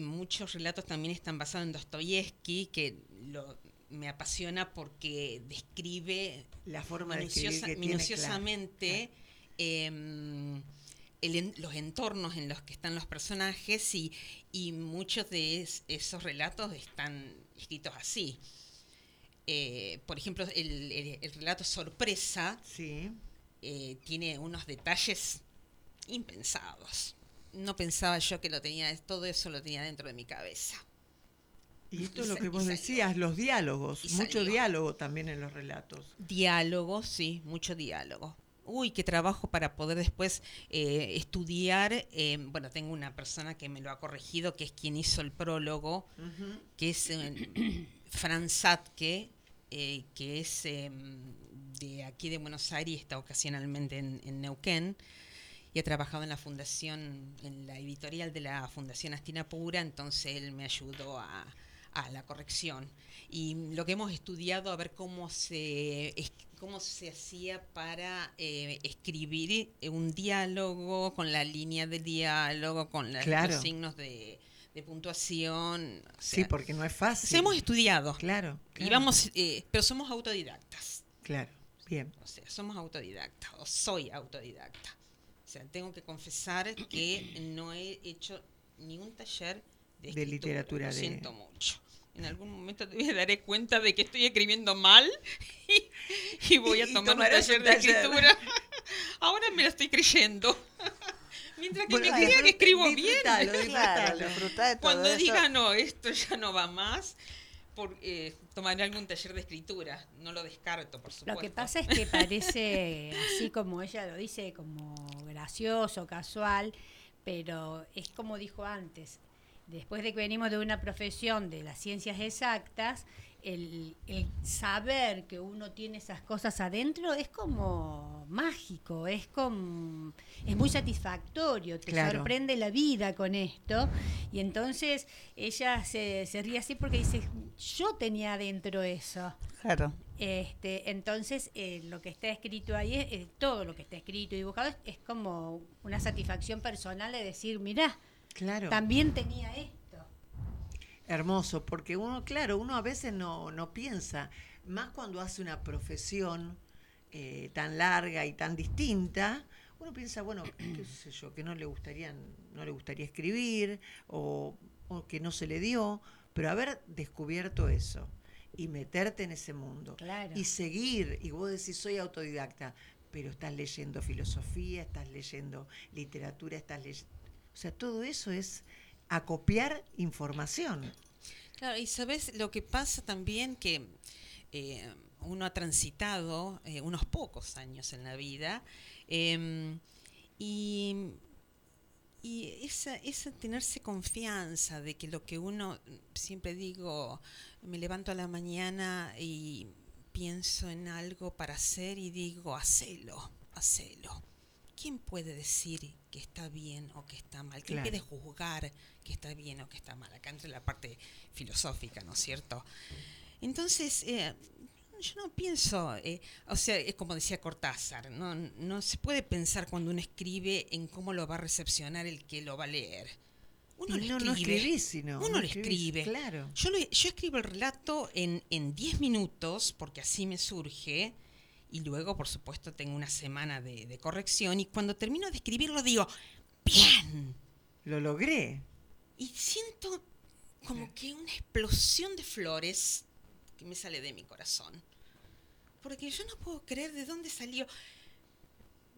muchos relatos también están basados en Dostoyevsky, que lo, me apasiona porque describe La forma de escribir minuciosa- que tiene, minuciosamente em, el los entornos en los que están los personajes y, y muchos de es- esos relatos están escritos así. Eh, por ejemplo, el, el- el relato Sorpresa. Sí. eh, tiene unos detalles impensados. No pensaba yo que lo tenía, todo eso lo tenía dentro de mi cabeza. Y esto Y es lo que vos decías, los diálogos, mucho diálogo también en los relatos. Diálogo, sí, mucho diálogo. Uy, qué trabajo para poder después eh, estudiar. eh, bueno, tengo una persona que me lo ha corregido, que es quien hizo el prólogo, que es eh, Fran Satke, que es eh, de aquí de Buenos Aires está ocasionalmente en, en Neuquén. Y ha trabajado en la fundación, en la editorial de la Fundación Astina Pura, entonces él me ayudó a, a la corrección. Y lo que hemos estudiado, a ver cómo se, cómo se hacía para eh, escribir un diálogo, con la línea de diálogo, con la- Claro. los signos de, de puntuación. o Sí, porque no es fácil. hemos estudiado. Claro. Y claro, vamos, eh, pero somos autodidactas. Claro, bien. O sea, somos autodidactas, o soy autodidacta. O sea, tengo que confesar que no he hecho ningún taller de, literatura Lo de- siento mucho. En algún momento te daré cuenta de que estoy escribiendo mal y, y voy a tomar un taller de taller. escritura. Ahora me lo estoy creyendo. Mientras que Bueno, me crea que escribo bien. disfrutalo, Claro, disfrutalo. disfrutá de todo Cuando eso. diga no, esto ya no va más, por, eh, tomaré algún taller de escritura. No lo descarto, por supuesto. Lo que pasa es que parece, así como ella lo dice, como gracioso, casual, pero es como dijo antes, después de que venimos de una profesión de las ciencias exactas, el, el saber que uno tiene esas cosas adentro es como mágico, es como es muy satisfactorio, te Claro. sorprende la vida con esto. Y entonces ella se, se ríe así porque dice, yo tenía adentro eso. Claro. Este, entonces, eh, lo que está escrito ahí, es, eh, todo lo que está escrito y dibujado es, es como una satisfacción personal de decir, mirá, Claro. también tenía esto. Hermoso, porque uno, claro, uno a veces no, no piensa, más cuando hace una profesión eh, tan larga y tan distinta, uno piensa, bueno, qué sé yo, que no le gustaría, no le gustaría escribir, o, o que no se le dio, Pero haber descubierto eso y meterte en ese mundo Claro. y seguir, y vos decís soy autodidacta, pero estás leyendo filosofía, estás leyendo literatura, estás leyendo... O sea, todo eso es acopiar información. Claro, y sabes lo que pasa también que eh, uno ha transitado eh, unos pocos años en la vida eh, y, y esa, esa tenerse confianza de que lo que uno, siempre digo, me levanto a la mañana y pienso en algo para hacer y digo, hacelo, hacelo. ¿Quién puede decir que está bien o que está mal? ¿Quién Claro. puede juzgar que está bien o que está mal? Acá entra la parte filosófica, ¿no es cierto? Entonces, eh, yo no pienso, eh, o sea, es como decía Cortázar, no, no se puede pensar cuando uno escribe en cómo lo va a recepcionar el que lo va a leer. Uno lo no, no escribe. escribís, sino. Uno no lo escribís, escribe. Claro. Yo, lo- yo escribo el relato en en 10 minutos, porque así me surge, y luego, por supuesto, tengo una semana de, de corrección, y cuando termino de escribirlo digo, bien, Lo logré. y siento como que una explosión de flores que me sale de mi corazón. Porque yo no puedo creer de dónde salió.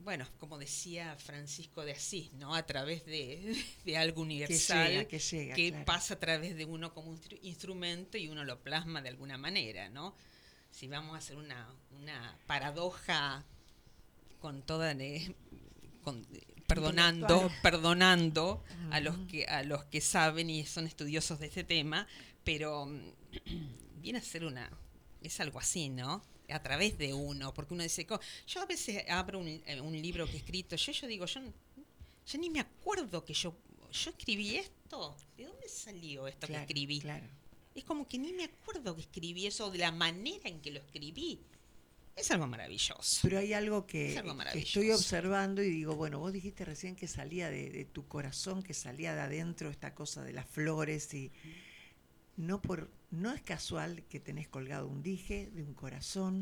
Bueno, como decía Francisco de Asís, ¿no? A través de, de algo universal llega, que llega, que claro. pasa a través de uno como instru- instrumento y uno lo plasma de alguna manera, ¿no? Si vamos a hacer una, una paradoja con toda eh, con- perdonando perdonando a los que a los que saben y son estudiosos de este tema pero mm, viene a ser una es algo así no a través de uno porque uno dice "Co- yo a veces abro un, eh, un libro que he escrito yo yo digo yo ya ni me acuerdo que yo yo escribí esto. De dónde salió esto Claro, que escribí Claro. Es como que ni me acuerdo que escribí eso de la manera en que lo escribí. Es algo maravilloso. Pero hay algo que, algo estoy observando y digo, bueno, vos dijiste recién que salía de, de tu corazón, que salía de adentro esta cosa de las flores y no por no es casual que tenés colgado un dije de un corazón,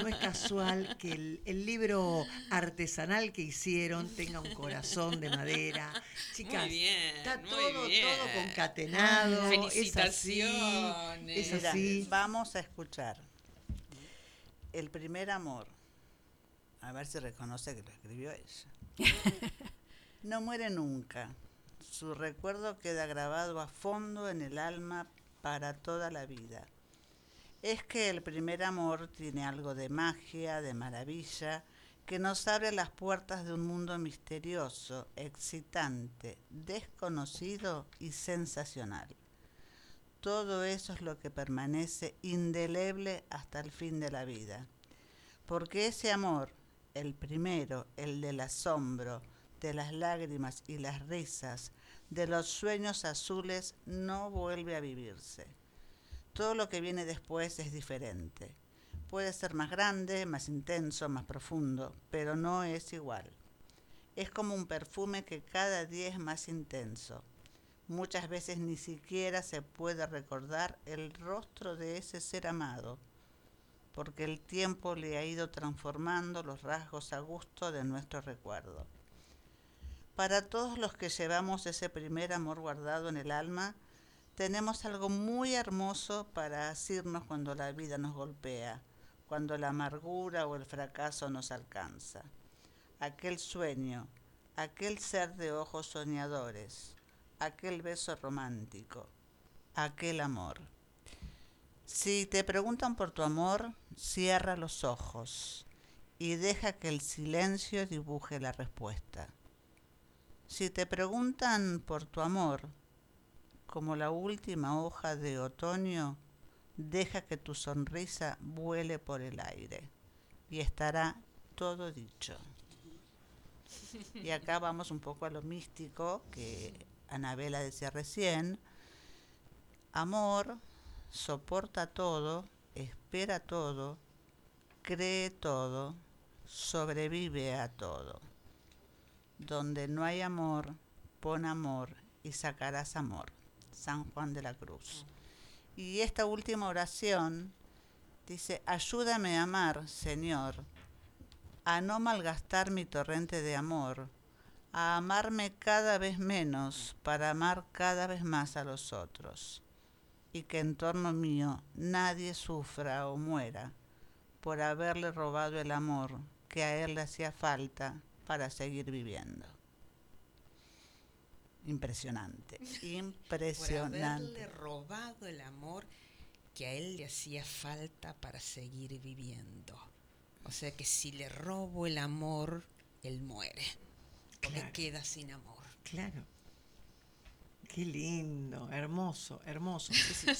no es casual que el, el libro artesanal que hicieron tenga un corazón de madera. Chicas, Muy bien, está muy todo, bien. todo concatenado, es así, Felicitaciones. es Mira, así. vamos a escuchar. El primer amor. A ver si reconoce que lo escribió ella. No muere nunca. Su recuerdo queda grabado a fondo en el alma para toda la vida. Es que el primer amor tiene algo de magia, de maravilla, que nos abre las puertas de un mundo misterioso, excitante, desconocido y sensacional. Todo eso es lo que permanece indeleble hasta el fin de la vida. Porque ese amor, el primero, el del asombro, de las lágrimas y las risas, de los sueños azules, no vuelve a vivirse. Todo lo que viene después es diferente. Puede ser más grande, más intenso, más profundo, pero no es igual. Es como un perfume que cada día es más intenso. Muchas veces ni siquiera se puede recordar el rostro de ese ser amado, porque el tiempo le ha ido transformando los rasgos a gusto de nuestro recuerdo. Para todos los que llevamos ese primer amor guardado en el alma, tenemos algo muy hermoso para asirnos cuando la vida nos golpea, cuando la amargura o el fracaso nos alcanza. Aquel sueño, aquel ser de ojos soñadores, aquel beso romántico, aquel amor. Si te preguntan por tu amor, cierra los ojos y deja que el silencio dibuje la respuesta. Si te preguntan por tu amor, como la última hoja de otoño, deja que tu sonrisa vuele por el aire y estará todo dicho. Y acá vamos un poco a lo místico que Anabela decía recién. Amor soporta todo, espera todo, cree todo, sobrevive a todo. Donde no hay amor, pon amor y sacarás amor. San Juan de la Cruz. Y esta última oración dice, ayúdame a amar, Señor, a no malgastar mi torrente de amor, a amarme cada vez menos para amar cada vez más a los otros. y que en torno mío nadie sufra o muera por haberle robado el amor que a él le hacía falta para seguir viviendo. Impresionante, Por impresionante. haberle robado el amor que a él le hacía falta para seguir viviendo. O sea que si le robo el amor, él muere. Claro. queda sin amor. Claro. Qué lindo, hermoso, hermoso.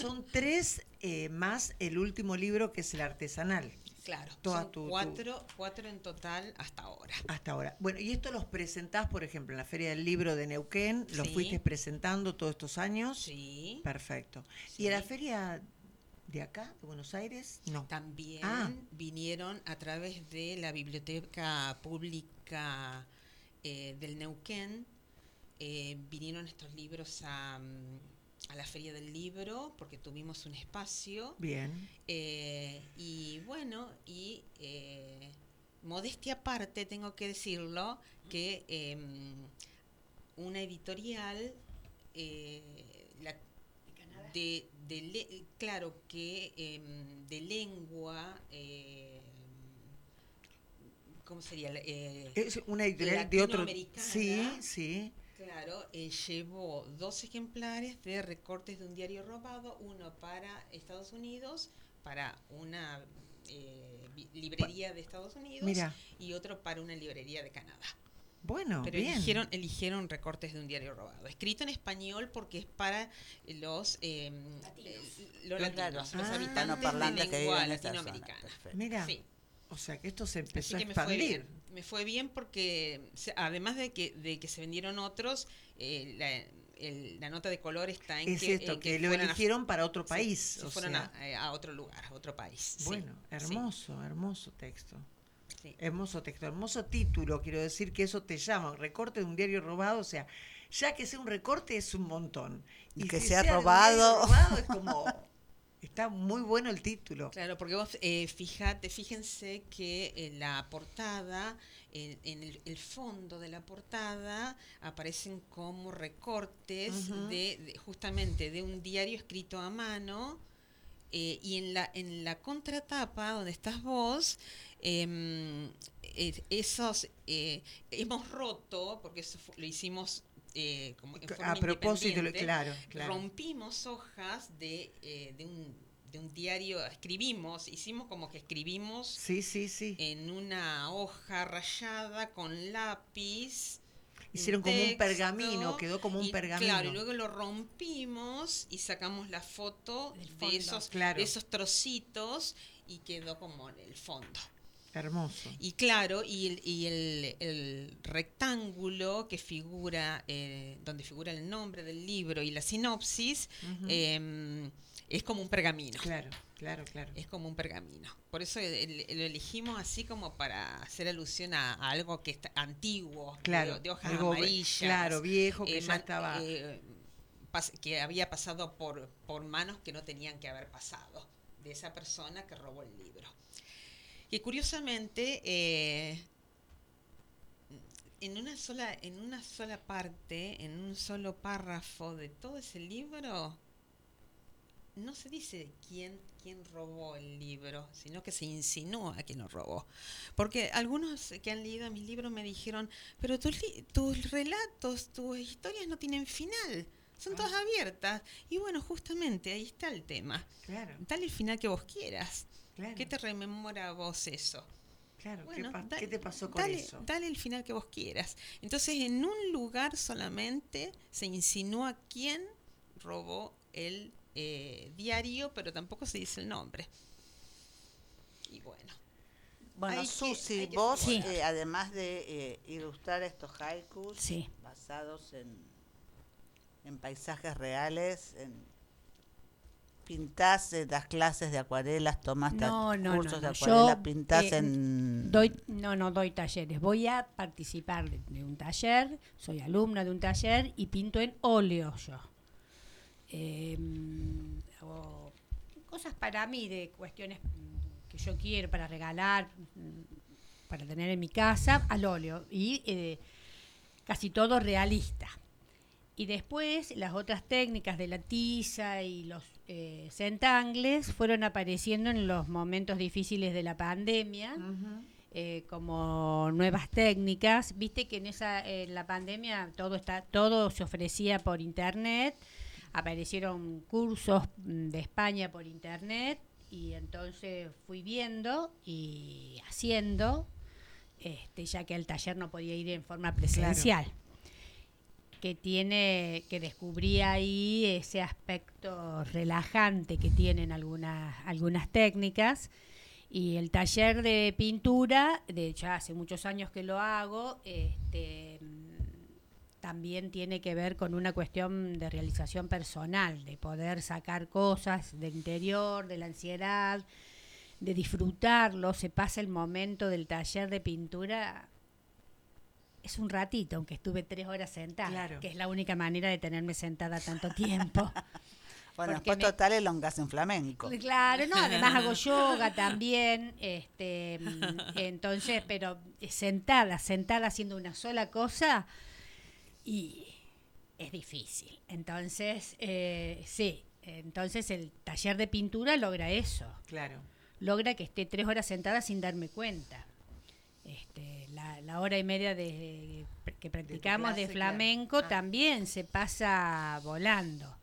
Son tres eh, más el último libro que es el artesanal, Claro, Toda son tu- tu- cuatro, cuatro en total hasta ahora. hasta ahora. Bueno, y esto los presentás, por ejemplo, en la Feria del Libro de Neuquén, los Sí. fuiste presentando todos estos años. Sí. Perfecto. Sí. ¿Y en la feria de acá, de Buenos Aires? No. También Ah. vinieron a través de la Biblioteca Pública eh, del Neuquén, eh, vinieron estos libros a, mm, a la Feria del Libro, porque tuvimos un espacio. Bien. eh, y bueno, y eh, modestia aparte, tengo que decirlo, que em, una editorial eh, la- de, de le- claro que em, de lengua eh, ¿cómo sería? Eh, Es una editorial de otro. Sí, sí. Claro, eh, llevó dos ejemplares de recortes de un diario robado, uno para Estados Unidos, para una eh, librería de Estados Unidos Mira. y otro para una librería de Canadá. Bueno, Pero bien. eligieron, eligieron recortes de un diario robado, escrito en español porque es para los, eh, eh, los latinos, los Ah. habitantes de lengua latinoamericana. Perfecto. Mira. Sí. O sea que esto se empezó Así a que me fue expandir. bien. Me fue bien porque, además de que, de que se vendieron otros, eh, la, el- la nota de color está en Es que, esto, en que, lo a- eligieron para otro sí, país. se o fueron sea, a, eh, a otro lugar, a otro país. bueno, sí, hermoso, hermoso texto. sí. Hermoso texto, hermoso título, quiero decir que eso te llama, recorte de un diario robado, o sea, ya que sea un recorte es un montón. Y que si sea robado. robado es como, está muy bueno el título. Claro, porque vos eh, fíjate, fíjense que en la portada, en, en el, el fondo de la portada, aparecen como recortes de, de- justamente de un diario escrito a mano. eh, y en la, en la contratapa, donde estás vos, em, eh, esos eh, hemos roto, porque eso lo hicimos eh, como en forma A propósito, claro, claro. rompimos hojas de, eh, de, un, de un diario, escribimos, hicimos como que escribimos Sí, sí, sí. en una hoja rayada con lápiz. Hicieron como un pergamino, quedó como un y, pergamino. Claro, y luego lo rompimos y sacamos la foto de esos, Claro. de esos trocitos y quedó como en el fondo. Hermoso. Y claro, y el, y el, el rectángulo que figura, eh, donde figura el nombre del libro y la sinopsis, em, es como un pergamino. claro, claro, claro. Es como un pergamino. Por eso el- el- lo elegimos así como para hacer alusión a, a algo que está antiguo, de- Claro, de, hojas algo amarillas. claro, viejo, que eh, ya estaba- eh, pas- que había pasado por, por manos que no tenían que haber pasado, de esa persona que robó el libro. Que curiosamente, eh, en una sola, en una sola parte, en un solo párrafo de todo ese libro, no se dice quién, quién robó el libro, sino que se insinúa quién lo robó. Porque algunos que han leído mis libros me dijeron, pero tus, tus relatos, tus historias no tienen final, son todas abiertas. Y bueno, justamente ahí está el tema. Claro, Dale el final que vos quieras. Claro. ¿Qué te rememora a vos eso? claro. ¿Qué, Bueno, pa- da- qué te pasó con dale, eso? Dale el final que vos quieras. Entonces, en un lugar solamente se insinúa quién robó el eh, diario, pero tampoco se dice el nombre. Y bueno. Bueno, Susi, que vos, Sí. eh, además de eh, ilustrar estos haikus Sí. basados en, en paisajes reales, en, pintás das clases de acuarelas, tomaste No, no, cursos no. de acuarela, Yo, pintás eh, en... Doy, no, no doy talleres. Voy a participar de, de un taller, soy alumna de un taller y pinto en óleo yo. Eh, hago cosas para mí, de cuestiones que yo quiero para regalar, para tener en mi casa, al óleo. Y eh, casi todo realista. Y después las otras técnicas de la tiza y los eh, centangles fueron apareciendo en los momentos difíciles de la pandemia. eh, como nuevas técnicas. Viste que en esa en la pandemia todo está todo se ofrecía por internet. Aparecieron cursos mm, de España por internet y entonces fui viendo y haciendo, este, ya que al taller no podía ir en forma presencial. Que tiene, que descubrí ahí ese aspecto relajante que tienen algunas, algunas técnicas. Y el taller de pintura, de hecho hace muchos años que lo hago, este, también tiene que ver con una cuestión de realización personal, de poder sacar cosas del interior, de la ansiedad, de disfrutarlo. Se pasa el momento del taller de pintura, es un ratito, aunque estuve tres horas sentada, Claro. que es la única manera de tenerme sentada tanto tiempo. Bueno, después me- total elongas en flamenco. Claro, no, además hago yoga también, este, mm, entonces, pero sentada, sentada haciendo una sola cosa y es difícil. Entonces, eh, sí, entonces el taller de pintura logra eso, Claro. logra que esté tres horas sentada sin darme cuenta. Este, la, la hora y media de que practicamos de, clase, flamenco Ah. también se pasa volando.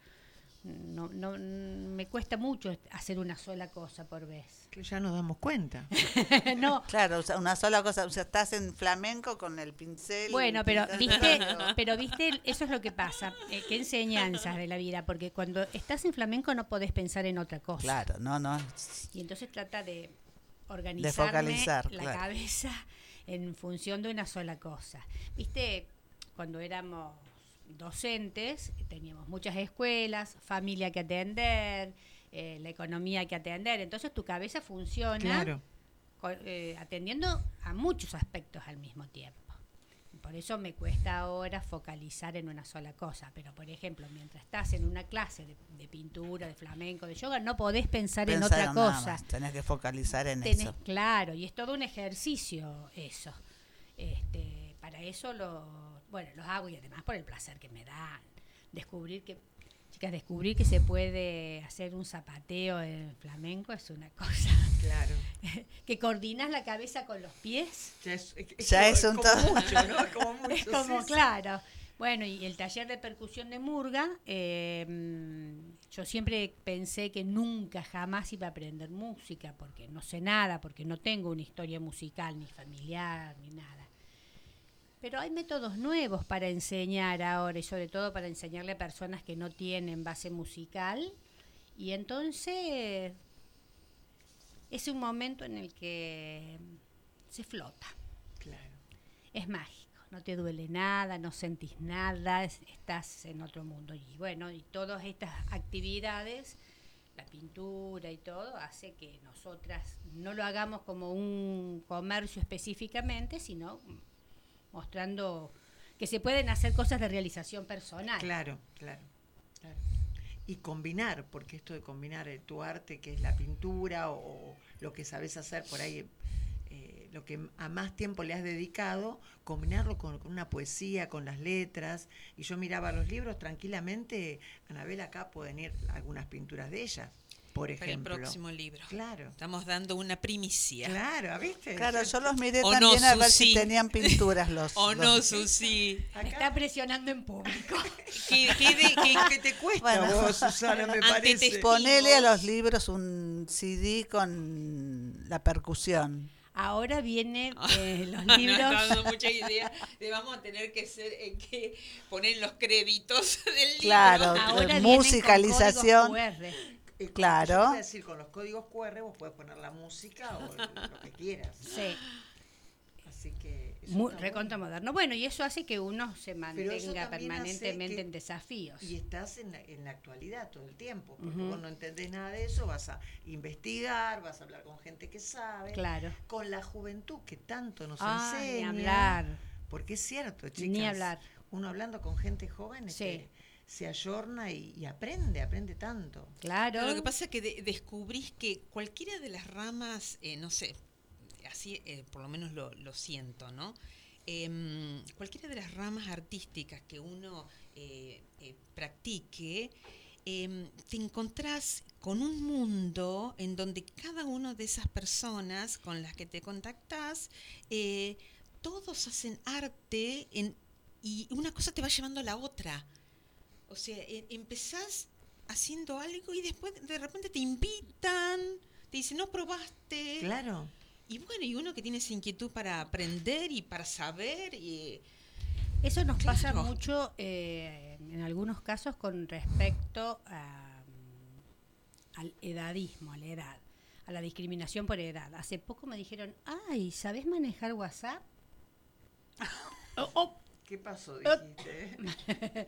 No, no, me cuesta mucho hacer una sola cosa por vez. Que ya nos damos cuenta. no, Claro, o sea, una sola cosa, o sea, estás en flamenco con el pincel. bueno, pero viste, pero viste, eso es lo que pasa. eh, qué enseñanzas de la vida, porque cuando estás en flamenco no podés pensar en otra cosa. Claro, no, no. Y entonces trata de organizarme focalizar, la claro. cabeza en función de una sola cosa. Viste, cuando éramos docentes, teníamos muchas escuelas, familia que atender, eh, la economía que atender, entonces tu cabeza funciona Claro. eh, atendiendo a muchos aspectos al mismo tiempo. Por eso me cuesta ahora focalizar en una sola cosa. Pero, por ejemplo, mientras estás en una clase de, de pintura, de flamenco, de yoga, no podés pensar, en otra cosa. más, Tenés que focalizar en Tenés- eso. Claro, y es todo un ejercicio eso. Este, para eso lo, bueno, los hago y además por el placer que me dan. Descubrir que, chicas, descubrir que se puede hacer un zapateo en flamenco es una cosa. Claro. que coordinas la cabeza con los pies. Ya es, Ya como- es un todo. mucho, ¿no? Como mucho, Es como, sí, claro. Bueno, y el taller de percusión de Murga, eh, yo siempre pensé que nunca jamás iba a aprender música, porque no sé nada, porque no tengo una historia musical, ni familiar, ni nada. Pero hay métodos nuevos para enseñar ahora, y sobre todo para enseñarle a personas que no tienen base musical. Y entonces es un momento en el que se flota Claro. es mágico, no te duele nada, no sentís nada, es- estás en otro mundo. Y bueno, y todas estas actividades, la pintura y todo, hace que nosotras no lo hagamos como un comercio específicamente, sino mostrando que se pueden hacer cosas de realización personal. Claro, claro. Y combinar, porque esto de combinar eh, tu arte, que es la pintura, o, lo que sabes hacer por ahí, eh, lo que a más tiempo le has dedicado, combinarlo con, con una poesía, con las letras. Y yo miraba los libros tranquilamente, Anabel, acá pueden ir algunas pinturas de ella, por Para el ejemplo. próximo libro. Claro, Estamos dando una primicia. claro, ¿viste? Claro, yo los miré O también no, a ver si tenían pinturas los. ¿O los- no, Susi? Me está presionando en público. ¿Qué, qué de- qué- ¿Qué te cuesta Bueno. vos, Susana, me parece? Ponele a los libros un CD con la percusión. Ahora vienen eh, los No, libros. No, está dando mucha idea. de vamos a tener que ser en que poner los créditos del libro. Claro. Ahora musicalización. con QR. Eh, Claro. a decir, con los códigos QR vos podés poner la música o lo que quieras. Sí. Así que. Muy, recontra bueno. moderno. Bueno, y eso hace que uno se mantenga permanentemente que- en desafíos. Y estás en la, en la actualidad todo el tiempo. Porque vos no entendés nada de eso, vas a investigar, vas a hablar con gente que sabe. Claro. Con la juventud que tanto nos Ah, ni enseña. hablar. Porque es cierto, chicas. Ni hablar. Uno hablando con gente joven Sí. este, se ayorna y, y aprende, aprende tanto. Claro. Lo que pasa es que de- descubrís que cualquiera de las ramas, eh, no sé, así eh, por lo menos lo, lo siento, ¿no? em, cualquiera de las ramas artísticas que uno eh, eh, practique, em, te encontrás con un mundo en donde cada una de esas personas con las que te contactás, eh, todos hacen arte en- y una cosa te va llevando a la otra. O sea, e- empezás haciendo algo y después de repente te invitan, te dicen, no probaste. Claro. Y bueno, y uno que tiene esa inquietud para aprender y para saber. Y, Eso nos pasa mucho eh, en algunos casos con respecto a, mm, al edadismo, a la edad, a la discriminación por edad. Hace poco me dijeron, ay, ¿sabes manejar WhatsApp? Oh, oh, ¿Qué pasó? Dijiste.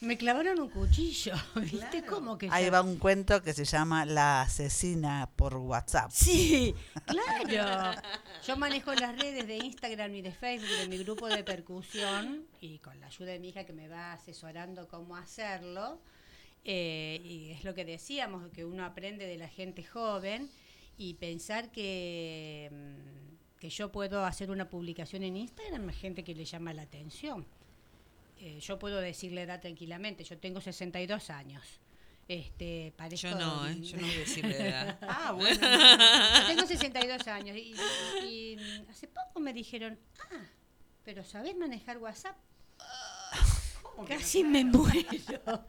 me clavaron un cuchillo, ¿viste? Claro. Como que Ahí ya- va un cuento que se llama La asesina por WhatsApp. Sí, claro. Yo manejo las redes de Instagram y de Facebook de mi grupo de percusión y con la ayuda de mi hija que me va asesorando cómo hacerlo. Eh, y es lo que decíamos, que uno aprende de la gente joven y pensar que, mm, que yo puedo hacer una publicación en Instagram es gente que le llama la atención. Eh, yo puedo decir la edad tranquilamente, yo tengo 62 años. Este, parezco- yo no, ¿eh? Yo no voy a decir la edad. Ah, bueno. yo tengo 62 años y, y, mm, hace poco me dijeron, ah, pero ¿sabés manejar WhatsApp? ¿Cómo que no Casi me muero.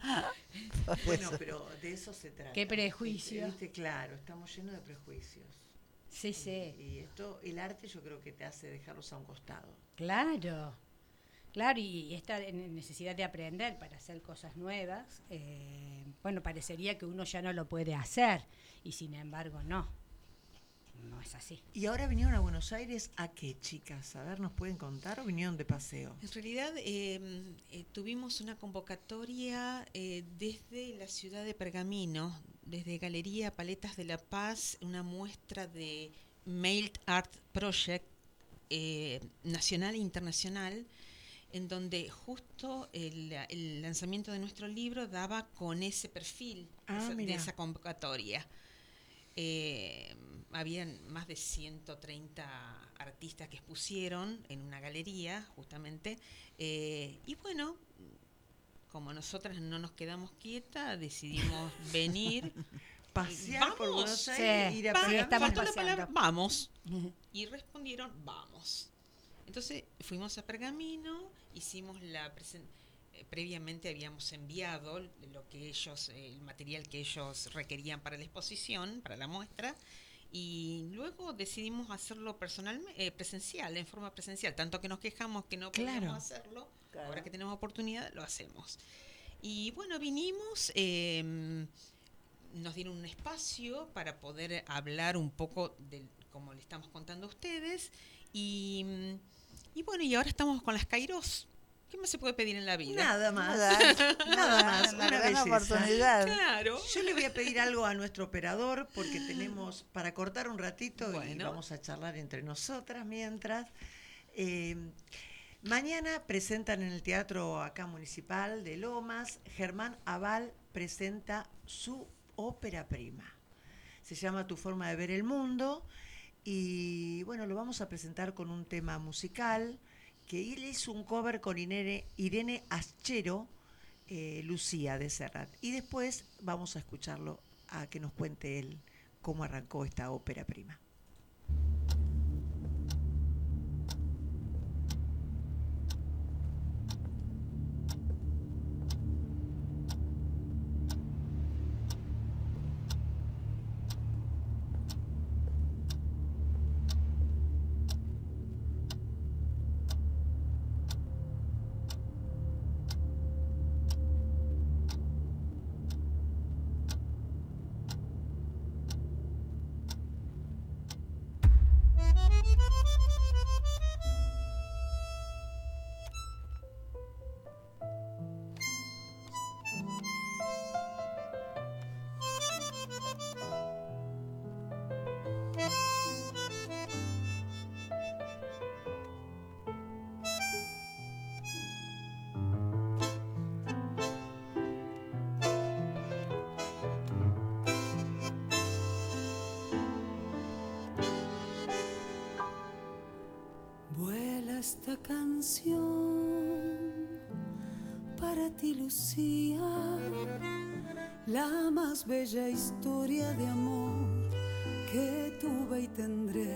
Bueno, pero de eso se trata. Qué prejuicio. Viste, claro, estamos llenos de prejuicios. Sí, sí, Y esto, el arte yo creo que te hace dejarlos a un costado. claro. Claro, y esta ne- necesidad de aprender para hacer cosas nuevas, eh, bueno, parecería que uno ya no lo puede hacer y sin embargo no, no es así. ¿Y ahora vinieron a Buenos Aires a qué, chicas? A ver, ¿nos pueden contar o vinieron de paseo? En realidad eh, eh, tuvimos una convocatoria eh, desde la ciudad de Pergamino, desde Galería Paletas de la Paz, una muestra de Mailed Art Project eh, nacional e internacional, en donde justo el, el lanzamiento de nuestro libro daba con ese perfil Ah, esa- de esa convocatoria. Eh, habían más de 130 artistas que expusieron en una galería, justamente. eh, y bueno, como nosotras no nos quedamos quietas, decidimos venir. Pasear por Vamos. Buenos Aires, Sí. ir a Pa- Sí, Pergamino. estamos faltó la palabra vamos. Y respondieron, vamos. Entonces fuimos a Pergamino, hicimos la presen- eh, previamente habíamos enviado lo que ellos, eh, el material que ellos requerían para la exposición, para la muestra, y luego decidimos hacerlo personal, eh, presencial, en forma presencial, tanto que nos quejamos que no podíamos Claro. hacerlo, Claro. ahora que tenemos oportunidad lo hacemos. Y bueno, vinimos, eh, nos dieron un espacio para poder hablar un poco de como le estamos contando a ustedes. Y, y bueno, y ahora estamos con las Kairos. ¿Qué más se puede pedir en la vida? Nada más. Nada, Nada más. Una gran belleza. oportunidad. Claro. Yo le voy a pedir algo a nuestro operador porque tenemos para cortar un ratito y vamos a charlar entre nosotras mientras. Eh, mañana presentan en el Teatro acá municipal de Lomas, Germán Aval presenta su ópera prima. Se llama Tu forma de ver el mundo y bueno, lo vamos a presentar con un tema musical que él hizo un cover con Irene, Irene Aschero, eh, Lucía de Serrat. Y después vamos a escucharlo a que nos cuente él cómo arrancó esta ópera prima. Bella historia de amor que tuve y tendré.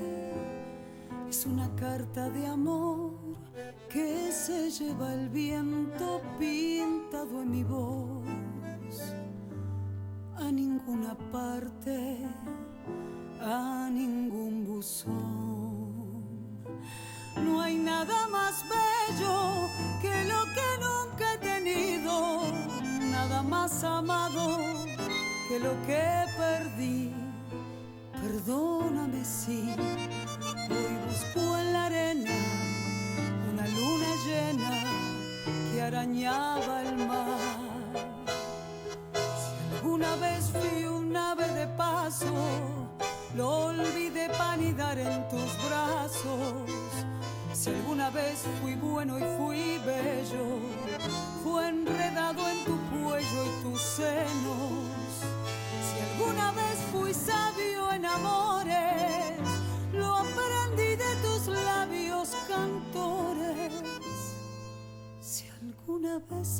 Es una carta de amor que se lleva el viento pintado en mi voz. A ninguna parte, lo que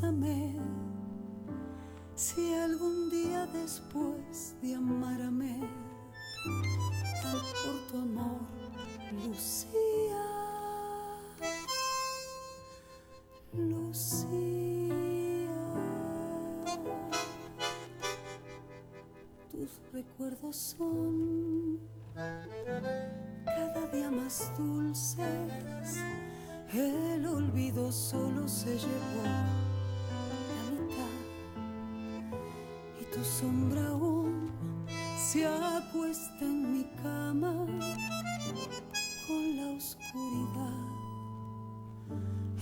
amé, si algún día después de amar amé, fue por tu amor, Lucía. Lucía, tus recuerdos son cada día más dulces. El olvido solo se llevó tu sombra aún se acuesta en mi cama con la oscuridad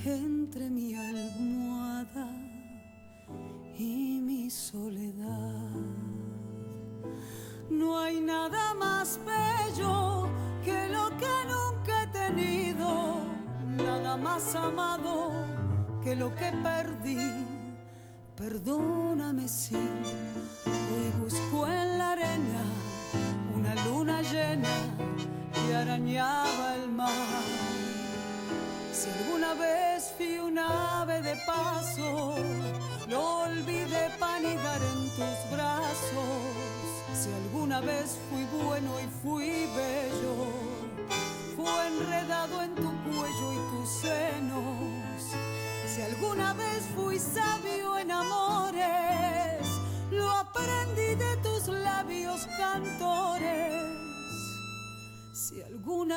entre mi almohada y mi soledad. No hay nada más bello que lo que nunca he tenido, nada más amado que lo que perdí. Perdóname si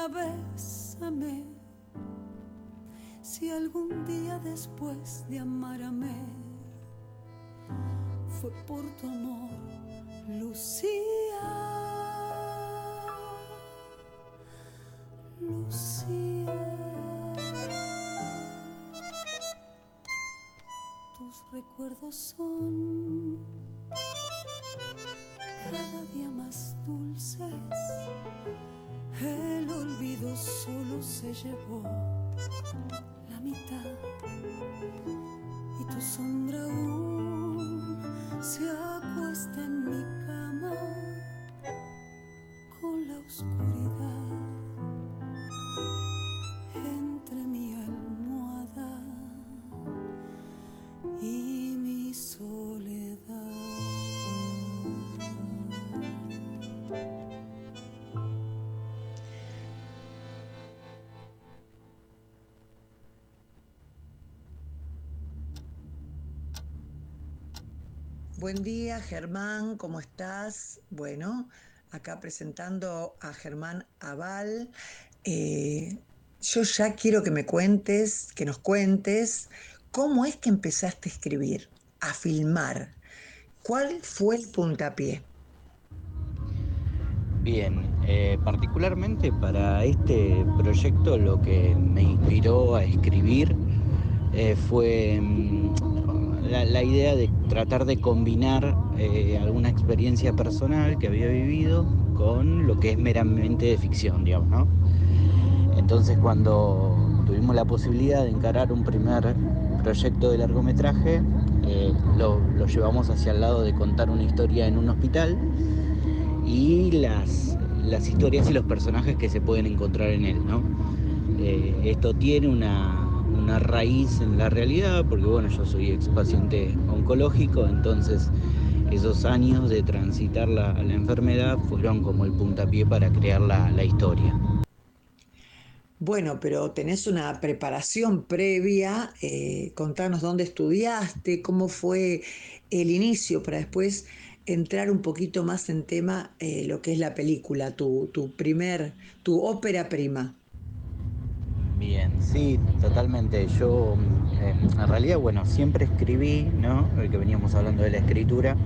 amé, si algún día después de amar amé, fue por tu amor, Lucía. Lucía. Tus recuerdos son cada día más dulces. El olvido solo se llevó la mitad y tu sombra aún se acuesta en mi cama con la oscuridad Buen día, Germán, ¿cómo estás? Bueno, acá presentando a Germán Aval. Eh, yo ya quiero que me cuentes, que nos cuentes, cómo es que empezaste a escribir, a filmar. ¿Cuál fue el puntapié? Bien, eh, particularmente para este proyecto lo que me inspiró a escribir eh, fue mm, la, idea de tratar de combinar eh, alguna experiencia personal que había vivido con lo que es meramente de ficción, digamos. Entonces cuando tuvimos la posibilidad de encarar un primer proyecto de largometraje, eh, lo, lo llevamos hacia el lado de contar una historia en un hospital y las, las historias y los personajes que se pueden encontrar en él, ¿no? Eh, esto tiene una, una raíz en la realidad, porque bueno, yo soy ex paciente oncológico, entonces esos años de transitar la, la enfermedad fueron como el puntapié para crear la, la historia. Bueno, pero tenés una preparación previa, eh, contanos dónde estudiaste, cómo fue el inicio para después entrar un poquito más en tema eh, lo que es la película, tu, tu primer, tu ópera prima. Bien, sí, totalmente. Yo, eh, en realidad, bueno, siempre escribí, ¿no? El que veníamos hablando de la escritura,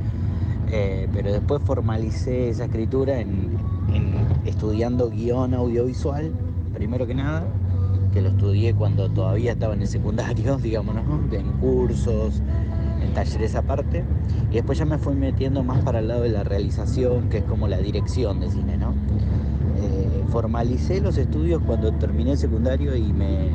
eh, pero después formalicé esa escritura en, estudiando guion audiovisual, primero que nada, que lo estudié cuando todavía estaba en el secundario, digamos. En cursos, en talleres aparte, y después ya me fui metiendo más para el lado de la realización, que es como la dirección de cine, ¿no? Formalicé los estudios cuando terminé el secundario y me,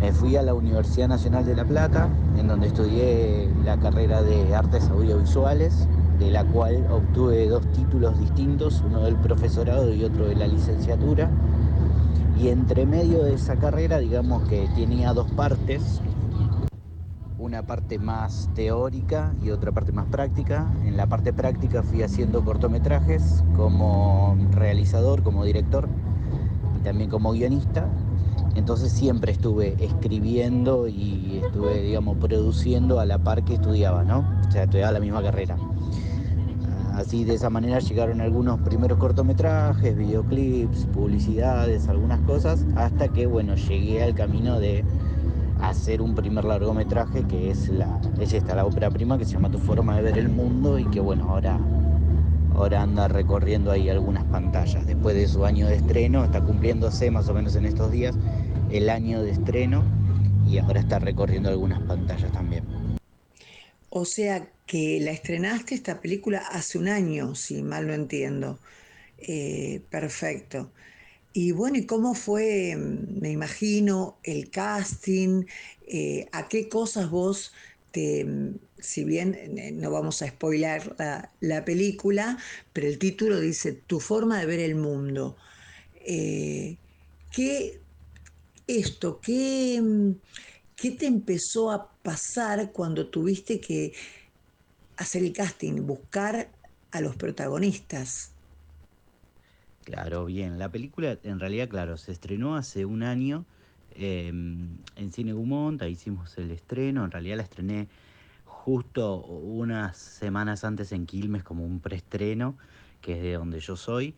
me fui a la Universidad Nacional de La Plata, en donde estudié la carrera de artes audiovisuales, de la cual obtuve dos títulos distintos, uno del profesorado y otro de la licenciatura. Y entre medio de esa carrera, digamos que tenía dos partes, una parte más teórica y otra parte más práctica. En la parte práctica fui haciendo cortometrajes como realizador, como director y también como guionista. Entonces siempre estuve escribiendo y estuve, digamos, produciendo a la par que estudiaba, ¿no? O sea, estudiaba la misma carrera. Así de esa manera llegaron algunos primeros cortometrajes, videoclips, publicidades, algunas cosas, hasta que, bueno, llegué al camino de hacer un primer largometraje que es, la, es esta, la ópera prima, que se llama Tu forma de ver el mundo y que bueno, ahora, ahora anda recorriendo ahí algunas pantallas. Después de su año de estreno, está cumpliéndose más o menos en estos días el año de estreno y ahora está recorriendo algunas pantallas también. O sea que la estrenaste esta película hace un año, si mal no entiendo. Eh, perfecto. Y bueno, ¿y cómo fue, me imagino, el casting? Eh, ¿A qué cosas vos te, si bien eh, no vamos a spoiler la, la película, pero el título dice Tu forma de ver el mundo. Eh, ¿Qué esto, qué, qué te empezó a pasar cuando tuviste que hacer el casting, buscar a los protagonistas? Claro, bien. La película, en realidad, claro, se estrenó hace un año eh, en Cine Gumont, ahí hicimos el estreno. En realidad la estrené justo unas semanas antes en Quilmes como un preestreno, que es de donde yo soy.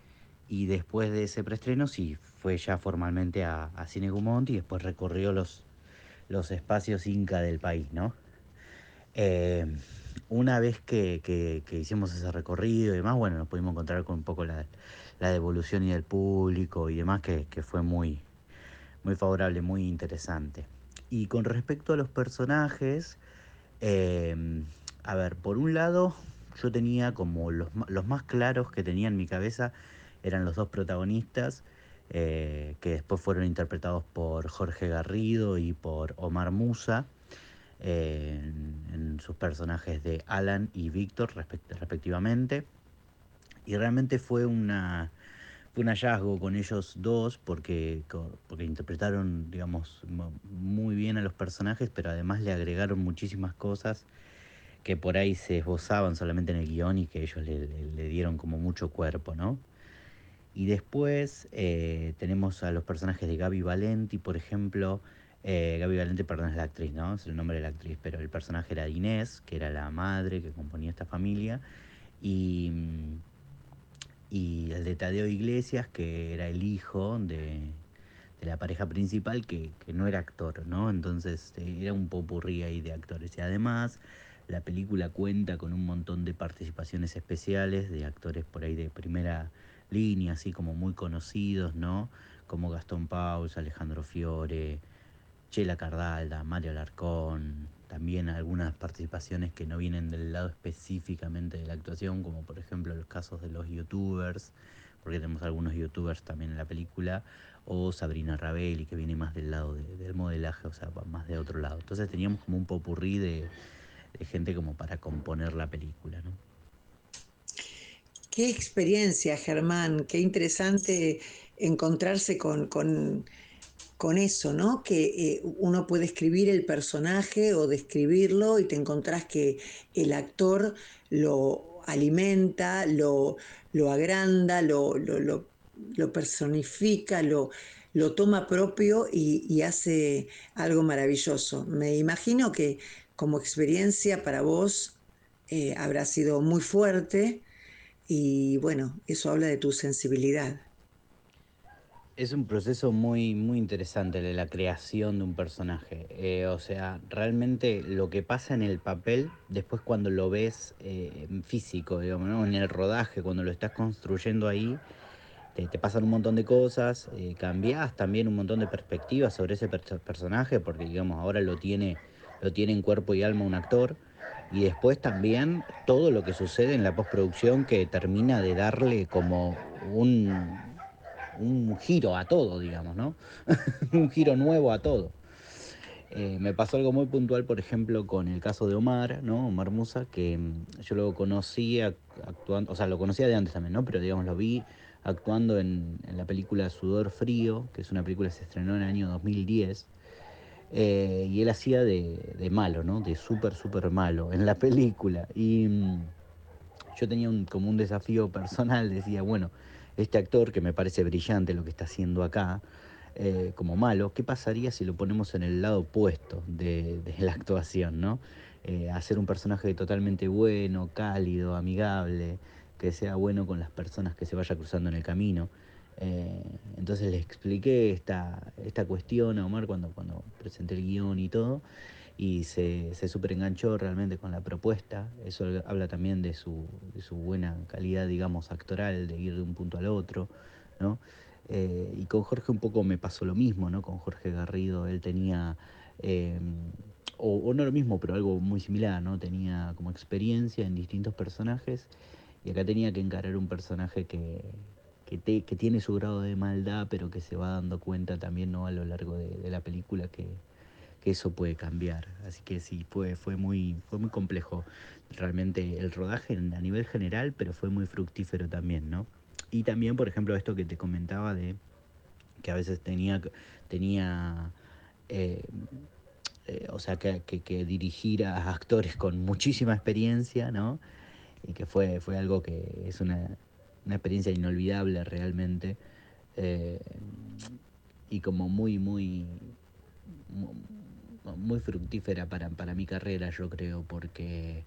Y después de ese preestreno, sí, fue ya formalmente a, Cine Gumont y después recorrió los, los espacios Inca del país, ¿no? Eh, una vez que, que, hicimos ese recorrido y demás, bueno, nos pudimos encontrar con un poco la, la devolución y del público y demás, que, que, fue muy, muy favorable, muy interesante. Y con respecto a los personajes, eh, a ver, por un lado, yo tenía como los, los, más claros que tenía en mi cabeza eran los dos protagonistas, eh, que después fueron interpretados por Jorge Garrido y por Omar Musa. Eh, en, sus personajes de Alan y Víctor respect respectivamente. Y realmente fue, una, un hallazgo con ellos dos porque, porque interpretaron, digamos, muy bien a los personajes, pero además le agregaron muchísimas cosas que por ahí se esbozaban solamente en el guion y que ellos le, dieron como mucho cuerpo, ¿no? Y después eh, tenemos a los personajes de Gaby Valenti, por ejemplo, eh, Gaby Valente, perdón, es la actriz, ¿no? Es el nombre de la actriz, pero el personaje era Inés, que era la madre que componía esta familia, y, y el de Tadeo Iglesias, que era el hijo de, de la pareja principal, que, que, no era actor, ¿no? Entonces eh, era un popurrí ahí de actores. Y además, la película cuenta con un montón de participaciones especiales de actores por ahí de primera línea, así como muy conocidos, ¿no? Como Gastón Paus, Alejandro Fiore, Chela Cardalda, Mario Alarcón, también algunas participaciones que no vienen del lado específicamente de la actuación, como por ejemplo los casos de los youtubers, porque tenemos algunos youtubers también en la película, o Sabrina Rabelli, que viene más del lado de, del modelaje, o sea, más de otro lado. Entonces teníamos como un popurrí de, gente como para componer la película, ¿no? Qué experiencia, Germán, qué interesante encontrarse con, con con eso, ¿no? Que eh, uno puede escribir el personaje o describirlo y te encontrás que el actor lo alimenta, lo, lo agranda, lo, lo, lo, personifica, lo, lo toma propio y, hace algo maravilloso. Me imagino que como experiencia para vos eh, habrá sido muy fuerte y bueno, eso habla de tu sensibilidad. Es un proceso muy, muy interesante de la creación de un personaje. Eh, o sea, realmente lo que pasa en el papel, después cuando lo ves eh, físico, digamos, en el rodaje, cuando lo estás construyendo ahí, te, pasan un montón de cosas, eh, cambias también un montón de perspectivas sobre ese personaje, porque digamos, ahora lo tiene, lo tiene en cuerpo y alma un actor. Y después también todo lo que sucede en la postproducción que termina de darle como un un giro a todo, digamos, ¿no? un giro nuevo a todo. Eh, me pasó algo muy puntual, por ejemplo, con el caso de Omar, ¿no? Omar Musa, que mm, yo lo conocía actuando, o sea, lo conocía de antes también, ¿no? Pero digamos, lo vi actuando en, la película Sudor Frío, que es una película que se estrenó en el año 2010. Eh, y él hacía de, malo, ¿no? De súper, súper malo en la película. Y mm, yo tenía un, como un desafío personal, decía, bueno, este actor, que me parece brillante lo que está haciendo acá, eh, como malo, ¿qué pasaría si lo ponemos en el lado opuesto de, la actuación, ¿no? Eh, hacer un personaje totalmente bueno, cálido, amigable, que sea bueno con las personas que se vaya cruzando en el camino. Eh, entonces le expliqué esta, esta cuestión a Omar cuando, cuando presenté el guion y todo y se, se super enganchó realmente con la propuesta. Eso habla también de su, de su buena calidad, digamos, actoral, de ir de un punto al otro, ¿no? Eh, y con Jorge un poco me pasó lo mismo, ¿no? Con Jorge Garrido, él tenía, em, o, no lo mismo, pero algo muy similar, ¿no? Tenía como experiencia en distintos personajes y acá tenía que encarar un personaje que, que, que tiene su grado de maldad, pero que se va dando cuenta también, ¿no? A lo largo de la película que, que eso puede cambiar. Así que sí, fue, fue, muy, fue muy complejo realmente el rodaje a nivel general, pero fue muy fructífero también, ¿no? Y también, por ejemplo, esto que te comentaba de que a veces tenía, tenía eh, eh, o sea, que, que, dirigir a actores con muchísima experiencia, ¿no? Y que fue, fue algo que es una, una experiencia inolvidable realmente. Eh, y como muy, muy, muy fructífera para, para mi carrera, yo creo, porque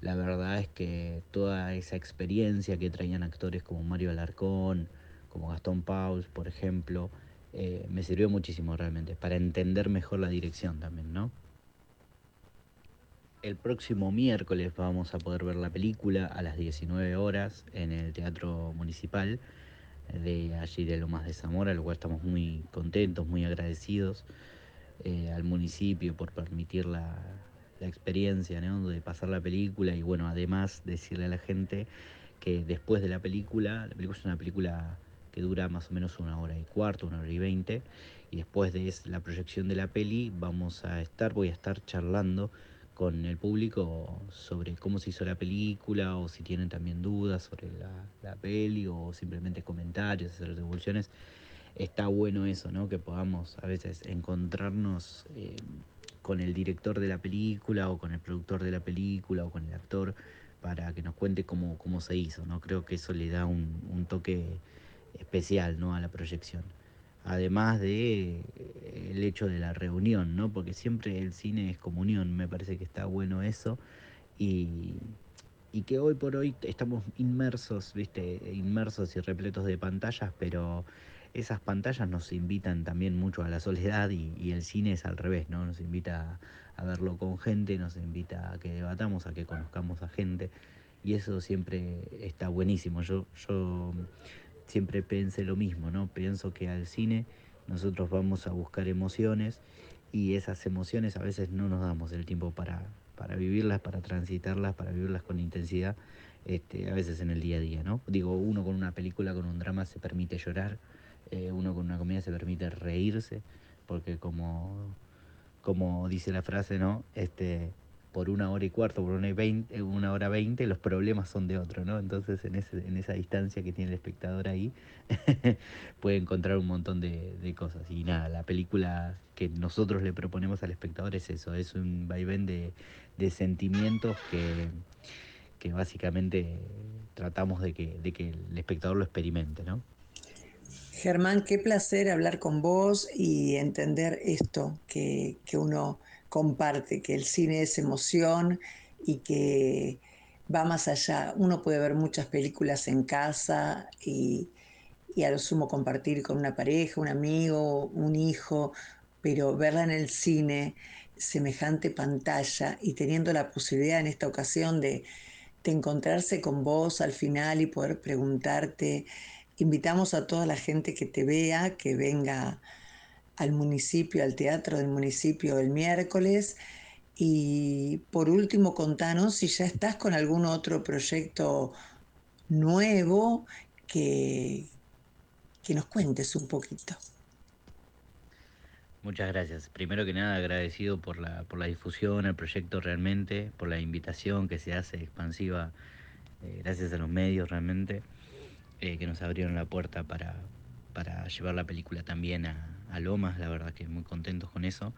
la verdad es que toda esa experiencia que traían actores como Mario Alarcón, como Gastón Paus, por ejemplo, eh, me sirvió muchísimo realmente para entender mejor la dirección también, ¿no? El próximo miércoles vamos a poder ver la película a las 19 horas en el Teatro Municipal de allí de Lomas de Zamora, lo cual estamos muy contentos, muy agradecidos. Eh, al municipio por permitir la, experiencia de pasar la película y bueno, además decirle a la gente que después de la película, la película es una película que dura más o menos una hora y cuarto, una hora y veinte, y después de la proyección de la peli vamos a estar, voy a estar charlando con el público sobre cómo se hizo la película o si tienen también dudas sobre la, la peli o simplemente comentarios, hacer devoluciones está bueno eso, ¿no? Que podamos a veces encontrarnos eh, con el director de la película o con el productor de la película o con el actor para que nos cuente cómo, cómo se hizo, ¿no? Creo que eso le da un, toque especial, ¿no? A la proyección. Además de eh, el hecho de la reunión, ¿no? Porque siempre el cine es comunión, me parece que está bueno eso y, y que hoy por hoy estamos inmersos, viste, inmersos y repletos de pantallas, pero esas pantallas nos invitan también mucho a la soledad y, el cine es al revés, ¿no? Nos invita a, verlo con gente, nos invita a que debatamos, a que conozcamos a gente y eso siempre está buenísimo. Yo, yo siempre pensé lo mismo, ¿no? Pienso que al cine nosotros vamos a buscar emociones y esas emociones a veces no nos damos el tiempo para, para vivirlas, para transitarlas, para vivirlas con intensidad, este, a veces en el día a día, ¿no? Digo, uno con una película, con un drama se permite llorar, eh, uno con una comedia se permite reírse, porque como, como dice la frase, ¿no? Este, por una hora y cuarto, por una, y hora veinte, los problemas son de otro, ¿no? Entonces en, ese, en esa distancia que tiene el espectador ahí, puede encontrar un montón de, de, cosas. Y nada, la película que nosotros le proponemos al espectador es eso, es un vaivén de, de sentimientos que, que básicamente tratamos de que, de que el espectador lo experimente, ¿no? Germán, qué placer hablar con vos y entender esto que, que uno comparte, que el cine es emoción y que va más allá. Uno puede ver muchas películas en casa y, y, a lo sumo compartir con una pareja, un amigo, un hijo, pero verla en el cine, semejante pantalla y teniendo la posibilidad en esta ocasión de, de encontrarse con vos al final y poder preguntarte, invitamos a toda la gente que te vea, que venga al municipio, al teatro del municipio el miércoles. Y por último, contanos si ya estás con algún otro proyecto nuevo que, que nos cuentes un poquito. Muchas gracias. Primero que nada, agradecido por la, por la difusión, el proyecto realmente, por la invitación que se hace expansiva, eh, gracias a los medios realmente, eh, que nos abrieron la puerta para, para llevar la película también a, a Lomas, la verdad que muy contentos con eso.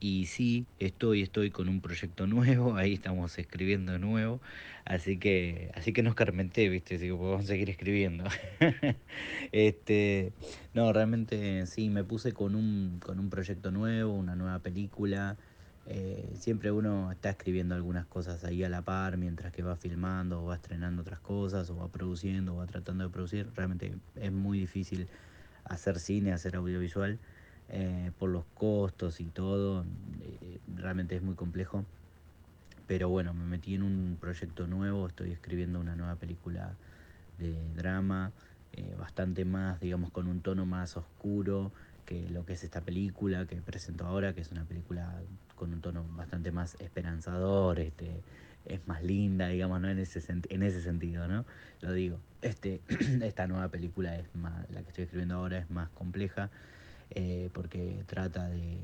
Y sí, estoy, estoy con un proyecto nuevo, ahí estamos escribiendo nuevo, así que, así que no escarmenté, viste, así que podemos seguir escribiendo. este, no, realmente sí, me puse con un, con un proyecto nuevo, una nueva película. Eh, siempre uno está escribiendo algunas cosas ahí a la par mientras que va filmando o va estrenando otras cosas o va produciendo o va tratando de producir. Realmente es muy difícil hacer cine, hacer audiovisual, eh, por los costos y todo, eh, realmente es muy complejo. Pero bueno, me metí en un proyecto nuevo, estoy escribiendo una nueva película de drama, eh, bastante más, digamos, con un tono más oscuro que lo que es esta película que presento ahora, que es una película con un tono bastante más esperanzador, este, es más linda, digamos, ¿no? En ese, en ese sentido, ¿no? Lo digo. Este, esta nueva película es más, la que estoy escribiendo ahora es más compleja, eh, porque trata de,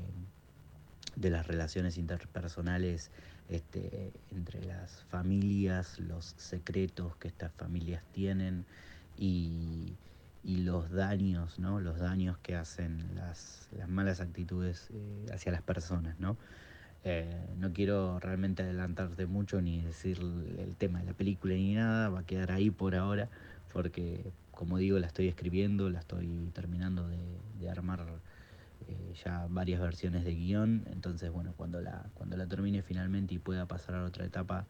de las relaciones interpersonales este, entre las familias, los secretos que estas familias tienen y, y los daños, ¿no? Los daños que hacen las, las malas actitudes eh, hacia las personas, ¿no? Eh, no quiero realmente adelantarte mucho ni decir el tema de la película ni nada, va a quedar ahí por ahora, porque como digo, la estoy escribiendo, la estoy terminando de, armar eh, ya varias versiones de guion, entonces bueno, cuando la, cuando la termine finalmente y pueda pasar a otra etapa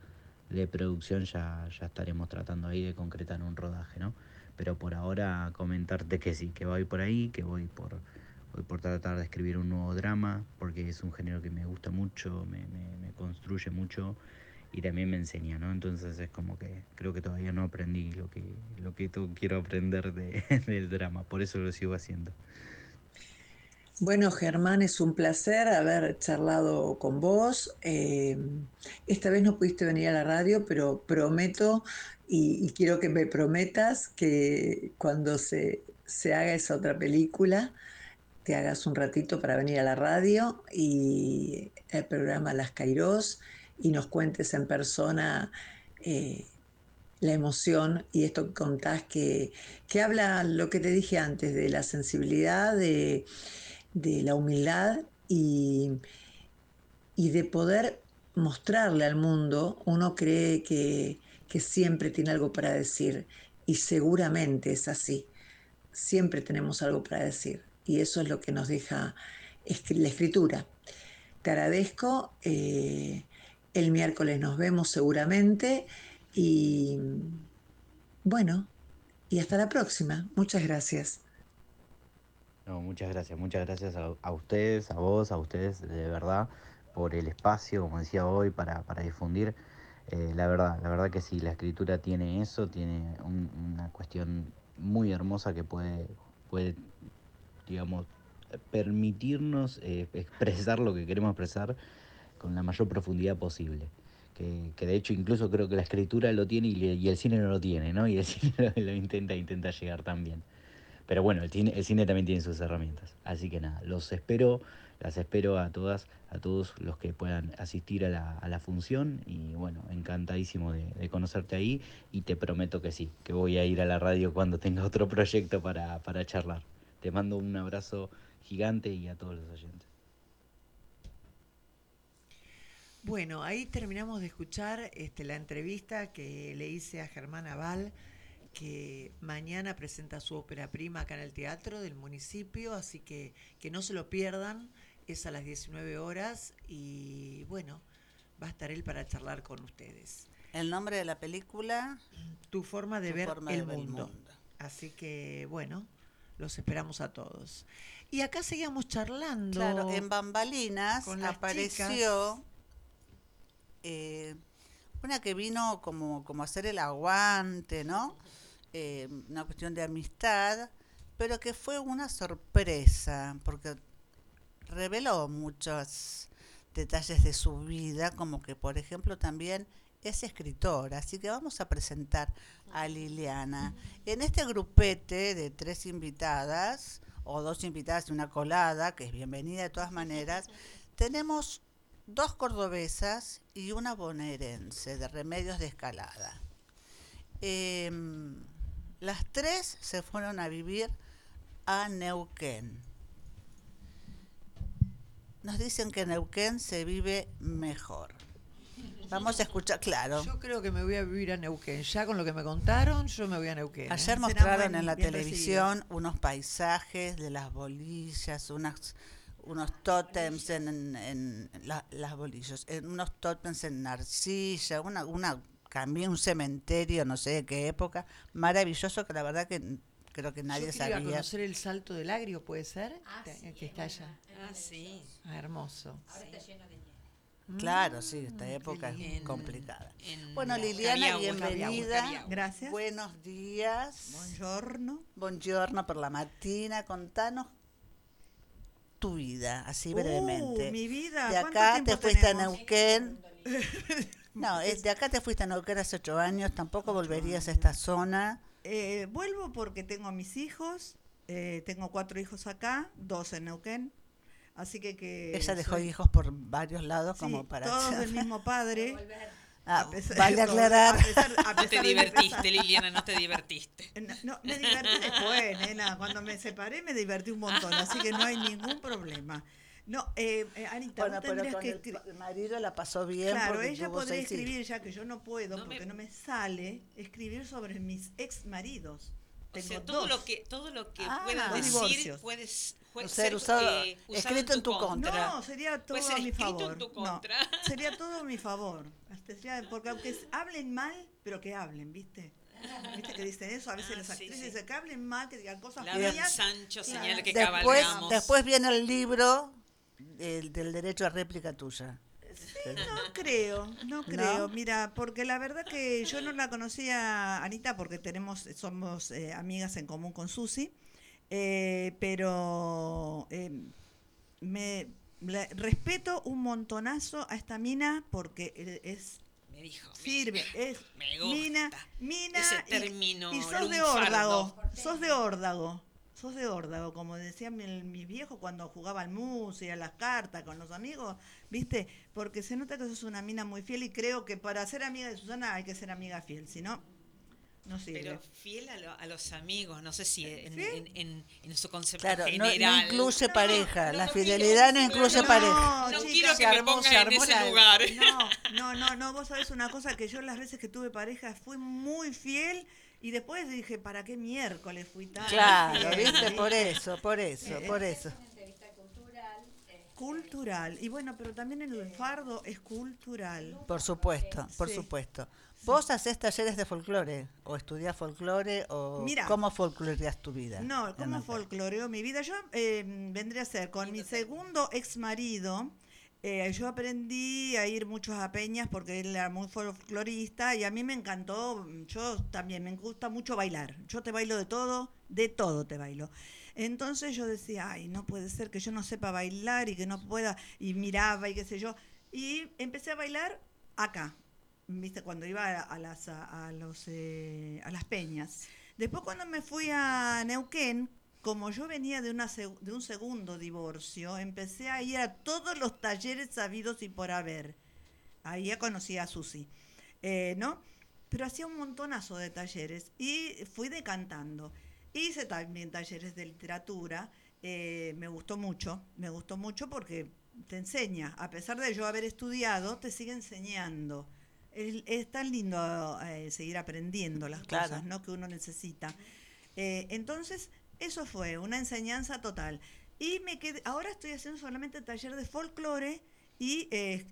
de producción ya, ya estaremos tratando ahí de concretar un rodaje, ¿no? Pero por ahora comentarte que sí, que voy por ahí, que voy por Por tratar de escribir un nuevo drama, porque es un género que me gusta mucho, me, me, construye mucho y también me enseña, ¿no? Entonces es como que creo que todavía no aprendí lo que, lo que quiero aprender de, del drama, por eso lo sigo haciendo. Bueno, Germán, es un placer haber charlado con vos. Eh, esta vez no pudiste venir a la radio, pero prometo y, y quiero que me prometas que cuando se, se haga esa otra película, te hagas un ratito para venir a la radio y el programa Las Cairós y nos cuentes en persona eh, la emoción y esto que contás que, que, habla lo que te dije antes, de la sensibilidad, de, de la humildad y, y, de poder mostrarle al mundo, uno cree que, que siempre tiene algo para decir y seguramente es así, siempre tenemos algo para decir y eso es lo que nos deja la escritura. Te agradezco, eh, el miércoles nos vemos seguramente y bueno, y hasta la próxima. Muchas gracias. No, muchas gracias, muchas gracias a, a, ustedes, a vos, a ustedes de verdad por el espacio, como decía hoy, para, para difundir. Eh, la verdad, la verdad que sí, la escritura tiene eso, tiene un, una cuestión muy hermosa que puede, puede digamos, permitirnos eh, expresar lo que queremos expresar con la mayor profundidad posible. Que, que, de hecho incluso creo que la escritura lo tiene y, el cine no lo tiene, ¿no? Y el cine lo, lo, intenta, intenta llegar también. Pero bueno, el cine, el cine también tiene sus herramientas. Así que nada, los espero las espero a todas, a todos los que puedan asistir a la, a la función y bueno, encantadísimo de, de conocerte ahí y te prometo que sí, que voy a ir a la radio cuando tenga otro proyecto para, para charlar. Te mando un abrazo gigante y a todos los oyentes. Bueno, ahí terminamos de escuchar este, la entrevista que le hice a Germán Aval, que mañana presenta su ópera prima acá en el teatro del municipio, así que que no se lo pierdan, es a las 19 horas y bueno, va a estar él para charlar con ustedes. El nombre de la película, Tu forma de, Tu ver, forma de el ver el mundo. mundo. Así que bueno, los esperamos a todos. Y acá seguíamos charlando. claro, en Bambalinas con apareció eh, una que vino como, como a hacer el aguante, ¿no? Eh, una cuestión de amistad, pero que fue una sorpresa, porque reveló muchos detalles de su vida, como que, por ejemplo, también es escritora. Así que vamos a presentar a Liliana. En este grupete de tres invitadas, o dos invitadas y una colada, que es bienvenida de todas maneras, tenemos dos cordobesas y una bonaerense de Remedios de Escalada. Em, las tres se fueron a vivir a Neuquén. Nos dicen que en Neuquén se vive mejor. Vamos a escuchar, claro. Yo creo que me voy a vivir a Neuquén. Ya con lo que me contaron, yo me voy a Neuquén. ¿eh? Ayer mostraron en la televisión unos paisajes de las bolillas, unas, unos tótems en, en- en la- las bolillas, en unos tótems en arcilla, una, una también un cementerio, no sé de qué época, maravilloso que la verdad que n- creo que nadie Yo a sabía. conocer el Salto del Agrio, ¿puede ser? Ah, Que- sí, que es está allá. Ah, sí. Ah, hermoso. Ahora está lleno de. Claro, sí, esta Mm, época es complicada. En Bueno, Liliana, bienvenida. Gracias. Buenos días. Buongiorno. Buongiorno por la matina. Contanos tu vida, así brevemente. Uh, mi vida. De ¿Cuánto acá te fuiste tenemos? a Neuquén. No, es, de acá te fuiste a Neuquén hace ocho años. Tampoco volverías a esta zona. Eh, vuelvo porque tengo a mis hijos. eh, tengo cuatro hijos acá, dos en Neuquén. Así que que. Ella dejó soy- hijos por varios lados sí, como para... todos del mismo padre. Ah, a pesar- vale aclarar. a pesar- a No te pesar de mi divertiste. Liliana, no te divertiste. No, no, me divertí después, nena. Cuando me separé me divertí un montón, así que no hay ningún problema. No, eh, eh, Anita, Bueno, vos pero tendrías con que el, escri- pa- el marido la pasó bien Claro, ella podría hijos. escribir, ya que yo no puedo, No me- porque no me sale, escribir sobre mis ex maridos. O sea, todo dos. lo que todo lo que Ah. puedas decir puedes O ser usado- escrito en tu contra. No, sería todo ser a mi en favor. tu No, sería todo a mi favor. Porque aunque hablen mal, pero que hablen, ¿viste? ¿Viste que dicen eso? A veces Ah, las actrices sí. dicen que hablen mal, que digan cosas La feas. Sancho Claro. señala que Después, cabalgamos. después viene el libro del, del derecho a réplica tuya. No creo, no creo. Mira, porque la verdad que yo no la conocía, Anita, porque tenemos, somos eh, amigas en común con Susi, eh, pero eh, me le- respeto un montonazo a esta mina porque es Me dijo. sirve, es me gusta. mina, mina Ese y- término y, sos de órdago, sos de órdago. Sos de órdago, como decían mi- mis viejos cuando jugaba al mus y a las cartas con los amigos, ¿viste? Porque se nota que sos una mina muy fiel y creo que para ser amiga de Susana hay que ser amiga fiel, si no, no sirve. Pero fiel a, lo- a los amigos, no sé si en, ¿Fiel? en, en, en su concepto Claro, no, no general. incluye No, pareja. no, la no fidelidad no incluye no, pareja. No quiero que me se en armó ese la- lugar. No, no, no, no, vos sabés una cosa que yo las veces que tuve pareja fui muy fiel y después dije, ¿para qué miércoles fui tan Claro? ¿viste? Por eso, por eso, Eh, por eso. Cultural. Y bueno, pero también el lunfardo es cultural. Por supuesto, por Sí. supuesto. ¿Vos hacés talleres de folclore? ¿O estudiás folclore? ¿O cómo folcloreás tu vida? No, ¿cómo Neuquén? folcloreó mi vida? Yo eh, vendría a ser con mi segundo ex marido. Eh, yo aprendí a ir muchos a peñas porque él era muy folclorista y a mí me encantó. Yo también me gusta mucho bailar. Yo te bailo de todo, de todo te bailo. Entonces yo decía, ay, no puede ser que yo no sepa bailar y que no pueda, y miraba y qué sé yo. Y empecé a bailar acá, viste, cuando iba a, las, a los, eh, a las peñas. Después cuando me fui a Neuquén, como yo venía de, una, seg- de un segundo divorcio, empecé a ir a todos los talleres sabidos y por haber. Ahí ya conocí a Susi, eh, ¿no? Pero hacía un montonazo de talleres y fui decantando. Hice también talleres de literatura, eh, me gustó mucho, me gustó mucho porque te enseña, a pesar de yo haber estudiado, te sigue enseñando. Es, es tan lindo eh, seguir aprendiendo las Claro. cosas ¿no? que uno necesita. Eh, entonces, eso fue una enseñanza total. Y me quedé, ahora estoy haciendo solamente taller de folclore y eh,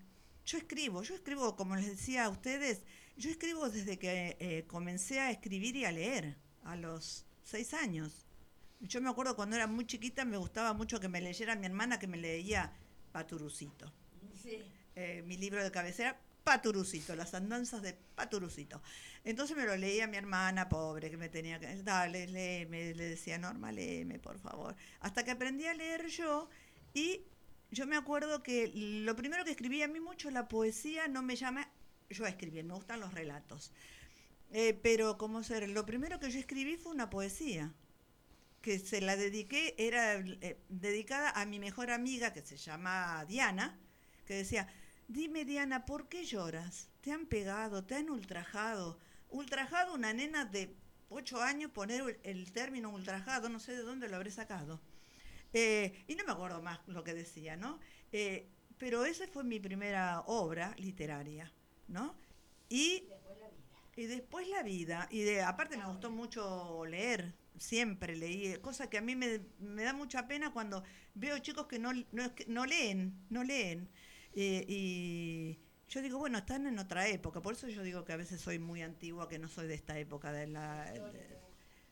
yo escribo, yo escribo, como les decía a ustedes, yo escribo desde que eh, comencé a escribir y a leer, a los seis años. Yo me acuerdo cuando era muy chiquita, me gustaba mucho que me leyera mi hermana que me leía Paturucito. Eh, mi libro de cabecera, Paturucito, las andanzas de Paturucito. Entonces me lo leía mi hermana, pobre, que me tenía que... Dale, léeme, le decía, Norma, léeme, por favor. Hasta que aprendí a leer yo y yo me acuerdo que lo primero que escribí a mí mucho, la poesía, no me llama yo a escribir, me gustan los relatos. Eh, pero, como ser, lo primero que yo escribí fue una poesía que se la dediqué, era eh, dedicada a mi mejor amiga que se llama Diana, que decía, dime Diana, ¿por qué lloras? ¿Te han pegado? ¿Te han ultrajado? Ultrajado una nena de ocho años, poner el, término ultrajado, no sé de dónde lo habré sacado. Eh, y no me acuerdo más lo que decía, ¿no? Eh, pero esa fue mi primera obra literaria, ¿no? Y y después la vida. Y de, aparte me gustó mucho leer, siempre leí, cosa que a mí me, me da mucha pena cuando veo chicos que no, no, no leen, no leen. Eh, y yo digo, bueno, están en otra época, por eso yo digo que a veces soy muy antigua, que no soy de esta época de la... de-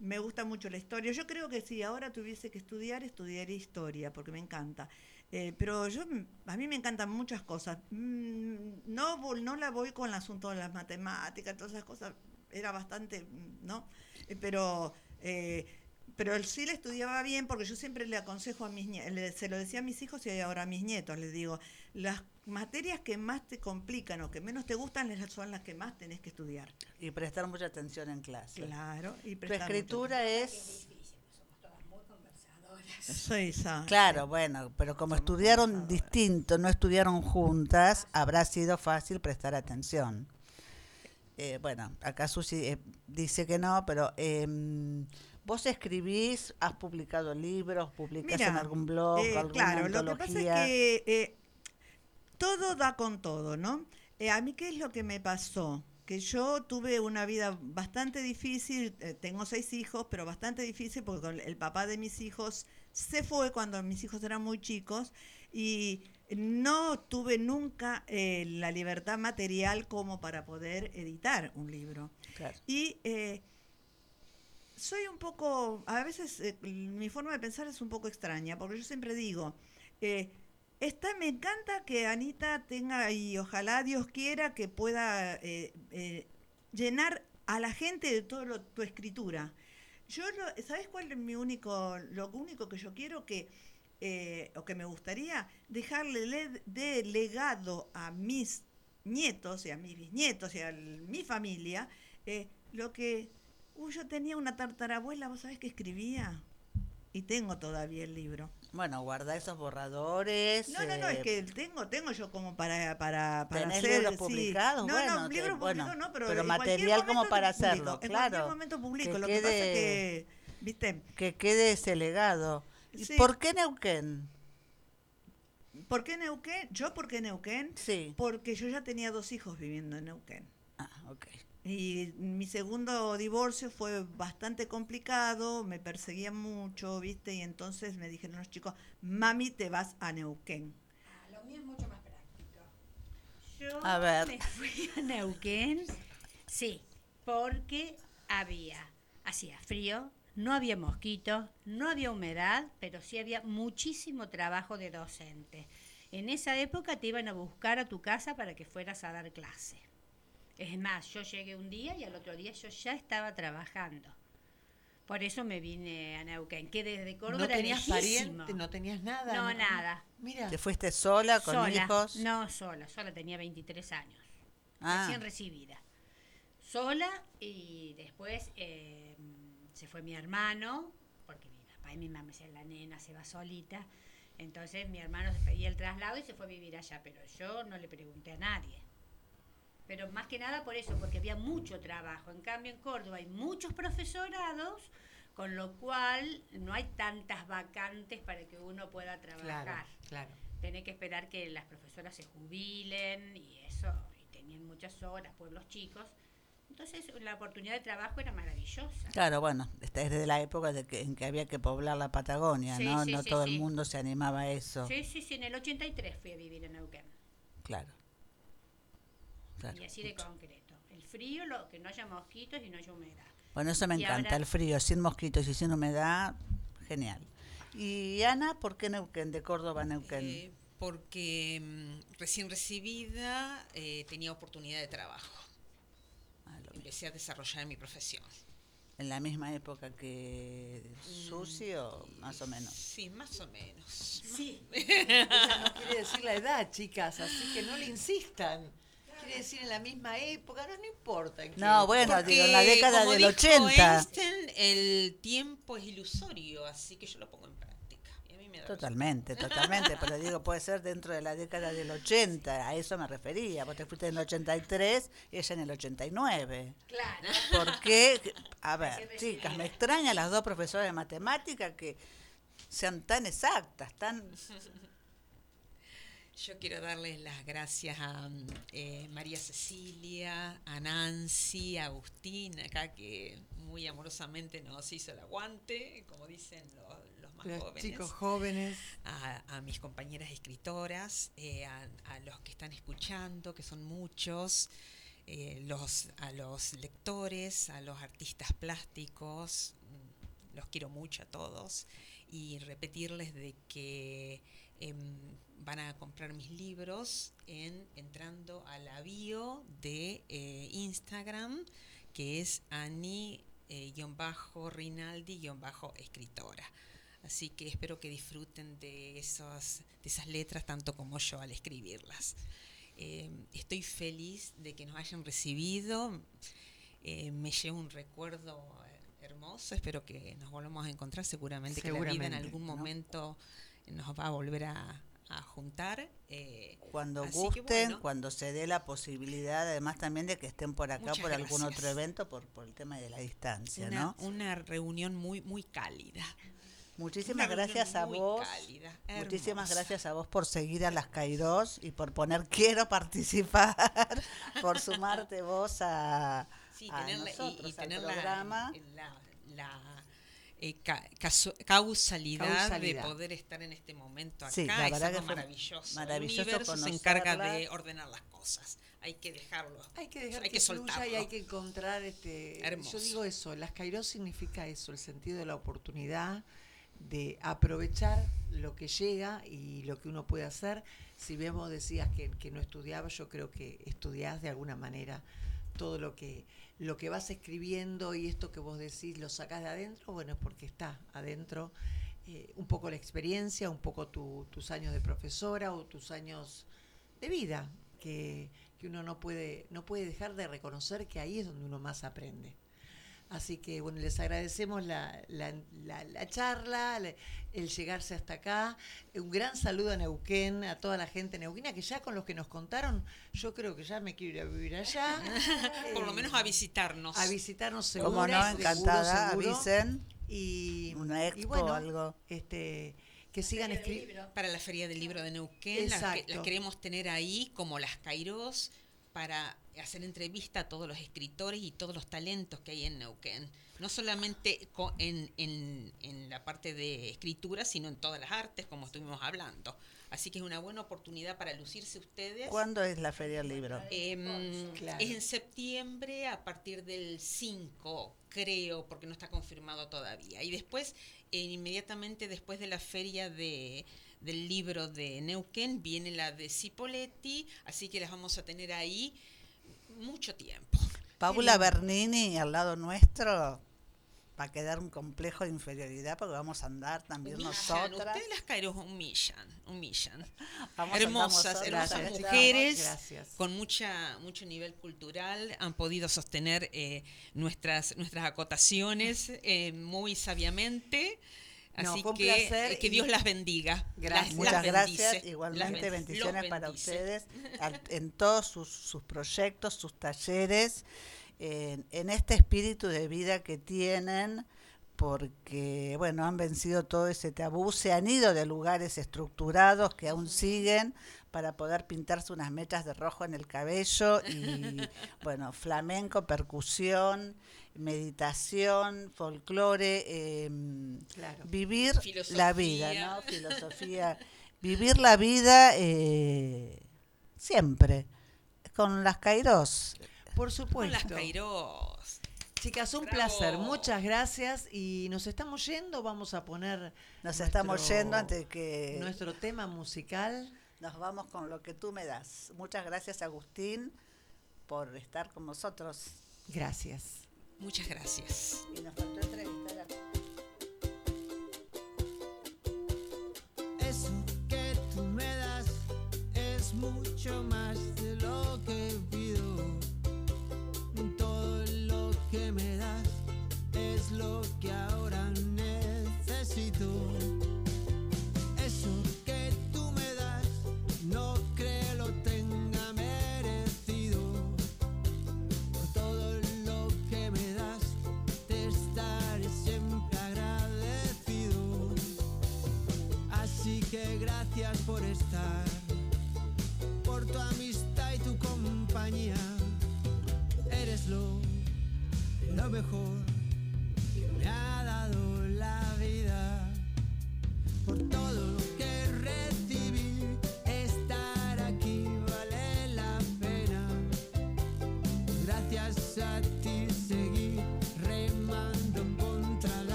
me gusta mucho la historia. Yo creo que si ahora tuviese que estudiar, estudiaría historia, porque me encanta. Eh, pero yo, a mí me encantan muchas cosas. Mm, No, no la voy con el asunto de las matemáticas, todas esas cosas. Era bastante, mm, ¿no? Eh, Pero, eh, pero él sí le estudiaba bien porque yo siempre le aconsejo a mis nietos, se lo decía a mis hijos y ahora a mis nietos, les digo, las materias que más te complican o que menos te gustan les- son las que más tenés que estudiar. Y prestar mucha atención en clase. Claro. Y Tu prestar mucha escritura es... Soy esa. Claro, bueno, pero como estudiaron distinto, no estudiaron juntas, habrá sido fácil prestar atención. Eh, bueno, acá Susi eh, dice que no, pero em, vos escribís, has publicado libros, publicás en algún blog, eh, alguna claro, lo que pasa antología. es que eh, todo da con todo, ¿no? Eh, a mí, ¿qué es lo que me pasó? Que yo tuve una vida bastante difícil, eh, tengo seis hijos, pero bastante difícil porque el papá de mis hijos se fue cuando mis hijos eran muy chicos y no tuve nunca eh, la libertad material como para poder editar un libro. Claro. Y eh, soy un poco, a veces eh, mi forma de pensar es un poco extraña, porque yo siempre digo, eh, está, me encanta que Anita tenga, y ojalá Dios quiera que pueda eh, eh, llenar a la gente de toda tu escritura. Yo, lo- ¿sabes cuál es mi único, lo único que yo quiero que, o que me gustaría? Dejarle le- de legado a mis nietos y a mis bisnietos y a mi familia, lo que, uy, yo tenía una tartarabuela, ¿vos sabés que escribía? Y tengo todavía el libro. Bueno, guarda esos borradores. No, no, no, es eh, que tengo, tengo yo como para, para, para ¿Tenés hacer. libros sí. publicados? No, Bueno, no, libros bueno, publicados no, pero, pero en material como para publico, hacerlo, En claro. cualquier momento publico. Que Lo que pasa es quede- que, ¿viste? Que quede ese legado. ¿Y Sí. ¿Por qué Neuquén? ¿Por qué Neuquén? ¿Yo por qué Neuquén? Sí. Porque yo ya tenía dos hijos viviendo en Neuquén. Ah, ok. Y mi segundo divorcio fue bastante complicado, me perseguían mucho, ¿viste? Y entonces me dijeron los chicos, mami, te vas a Neuquén. Lo mío es mucho más práctico. Yo A ver. me fui a Neuquén, sí, porque había, hacía frío, no había mosquitos, no había humedad, pero sí había muchísimo trabajo de docente. En esa época te iban a buscar a tu casa para que fueras a dar clase. Es más, yo llegué un día y al otro día yo ya estaba trabajando. Por eso me vine a Neuquén, que desde Córdoba No tenías pariente, no tenías nada. No, nada. Mira. ¿Te fuiste sola, con sola. hijos? No, sola, sola, tenía 23 años. Ah. Recién recibida. Sola y después eh, se fue mi hermano, porque mi papá papá y mi mamá me decían, la nena se va solita. Entonces mi hermano se pedía el traslado y se fue a vivir allá, pero yo no le pregunté a nadie. Pero más que nada por eso, porque había mucho trabajo. En cambio, en Córdoba hay muchos profesorados, con lo cual no hay tantas vacantes para que uno pueda trabajar. Claro, claro. Tenés que esperar que las profesoras se jubilen y eso, y tenían muchas horas, pueblos chicos. Entonces la oportunidad de trabajo era maravillosa. Claro, bueno, esta es de la época de que, en que había que poblar la Patagonia, Sí, ¿no? sí, no sí, todo el mundo se animaba a eso. Sí, sí, sí, en el 83 fui a vivir en Neuquén. Claro. Claro. Y así de concreto. El frío, lo, que no haya mosquitos y no haya humedad. Bueno, eso me Y encanta, ahora- el frío, sin mosquitos y sin humedad, genial. Y Ana, ¿por qué Neuquén, de Córdoba Neuquén? Eh, porque mm, recién recibida eh, tenía oportunidad de trabajo. Ah, mismo. Empecé a desarrollar mi profesión. ¿En la misma época que Susi o más o menos? Sí, más o menos. Sí. Ella no quiere decir la edad, chicas, así que no le insistan. Quiere decir en la misma época, no, no importa. en No, bueno, Porque, digo, en la década como del dijo 80. Einstein, el tiempo es ilusorio, así que yo lo pongo en práctica. Y a mí me da Totalmente, totalmente, pero digo, puede ser dentro de la década del 80, a eso me refería. Vos te fuiste en el 83 y ella en el 89. Claro. ¿Por qué? A ver, chicas, me extrañan las dos profesoras de matemática que sean tan exactas, tan... Yo quiero darles las gracias a eh, María Cecilia, a Nancy, a Agustín, acá que muy amorosamente nos hizo el aguante, como dicen los, los más Los jóvenes. chicos jóvenes. a, a mis compañeras escritoras, eh, a, a los que están escuchando, que son muchos, eh, los, a los lectores, a los artistas plásticos, mm, los quiero mucho a todos, y repetirles de que em, van a comprar mis libros en, entrando a la bio de eh, Instagram, que es Ani-Rinaldi-escritora. Así que espero que disfruten de esas, de esas letras tanto como yo al escribirlas. Eh, estoy feliz de que nos hayan recibido. Eh, me llevo un recuerdo eh, hermoso. Espero que nos volvamos a encontrar. Seguramente, que la vida en algún ¿no? momento nos va a volver a, a juntar. eh, Cuando gusten, bueno. cuando se dé la posibilidad, además también de que estén por acá Muchas por algún otro evento, por, por el tema de la distancia, una, ¿no? una reunión muy, muy cálida. Muchísimas Una gracias a vos. cálida, Muchísimas gracias a vos por seguir a las Kairos y por poner quiero participar, por sumarte vos a, Sí, a tenerla, y- nosotros, y, al tener la, programa. la, la, eh, ca- causalidad, Causalidad. de poder estar en este momento acá. Sí, la es algo maravilloso. maravilloso El universo se encarga de ordenar las cosas. Hay que dejarlo. Hay que dejar hay que, que soltarlo. y hay que encontrar este. Hermoso. Yo digo eso, las Kairos significa eso, el sentido de la oportunidad de aprovechar lo que llega y lo que uno puede hacer. Si vos decías que, que no estudiabas, yo creo que estudiás de alguna manera todo lo que lo que vas escribiendo y esto que vos decís lo sacás de adentro, bueno, es porque está adentro eh, un poco la experiencia, un poco tu- tus años de profesora o tus años de vida, que, que uno no puede, no puede dejar de reconocer que ahí es donde uno más aprende. Así que bueno, les agradecemos la, la- la- la charla, la- el llegarse hasta acá. Un gran saludo a Neuquén, a toda la gente neuquina, que ya con los que nos contaron, yo creo que ya me quiero ir a vivir allá. Por lo menos a visitarnos. a visitarnos seguro. Como no, seguro, encantada, seguro. avisen, Y, una y expo bueno, o algo. Este, que sigan escribiendo. para la Feria del Libro de Neuquén. Las, que- las queremos tener ahí como las Kairos para hacer entrevista a todos los escritores y todos los talentos que hay en Neuquén. No solamente en, en- en la parte de escritura, sino en todas las artes, como estuvimos hablando. Así que es una buena oportunidad para lucirse ustedes. ¿Cuándo es la Feria del Libro? Em, Claro. Es en septiembre a partir del 5, creo, porque no está confirmado todavía. Y después, eh, inmediatamente después de la feria de, del libro de Neuquén, viene la de Cipoletti, así que las vamos a tener ahí mucho tiempo. Paula Bernini al lado nuestro va a quedar un complejo de inferioridad porque vamos a andar también Humillan, nosotras. ustedes las Kairos humillan, humillan. Vamos hermosas, hermosas Gracias, mujeres Gracias. con mucha mucho nivel cultural han podido sostener eh, nuestras nuestras acotaciones eh, muy sabiamente Así fue un que, placer eh, que y- Dios las bendiga. Gracias. Las- Muchas las gracias, bendice, igualmente bendiciones para ustedes en todos sus, sus proyectos, sus talleres, en, en este espíritu de vida que tienen, porque bueno, han vencido todo ese tabú, se han ido de lugares estructurados que aún siguen para poder pintarse unas mechas de rojo en el cabello y bueno, flamenco, percusión, meditación, folclore, em, Claro. vivir Filosofía. la vida, ¿no? Filosofía. vivir la vida eh, siempre, con las Kairos. Por Con las supuesto. Kairos. Chicas, un Bravo. placer. Muchas gracias. Y nos estamos yendo. Vamos a poner. Nos nuestro- estamos yendo antes de que Nuestro tema musical. Nos vamos con lo que tú me das. Muchas gracias, Agustín, por estar con nosotros. Gracias. Muchas gracias. Y nos faltó entrevistar a... Eso que tú me das es mucho más de lo que pido. Todo lo que me das es lo que ahora necesito. Eres lo, lo mejor que me ha dado la vida. Por todo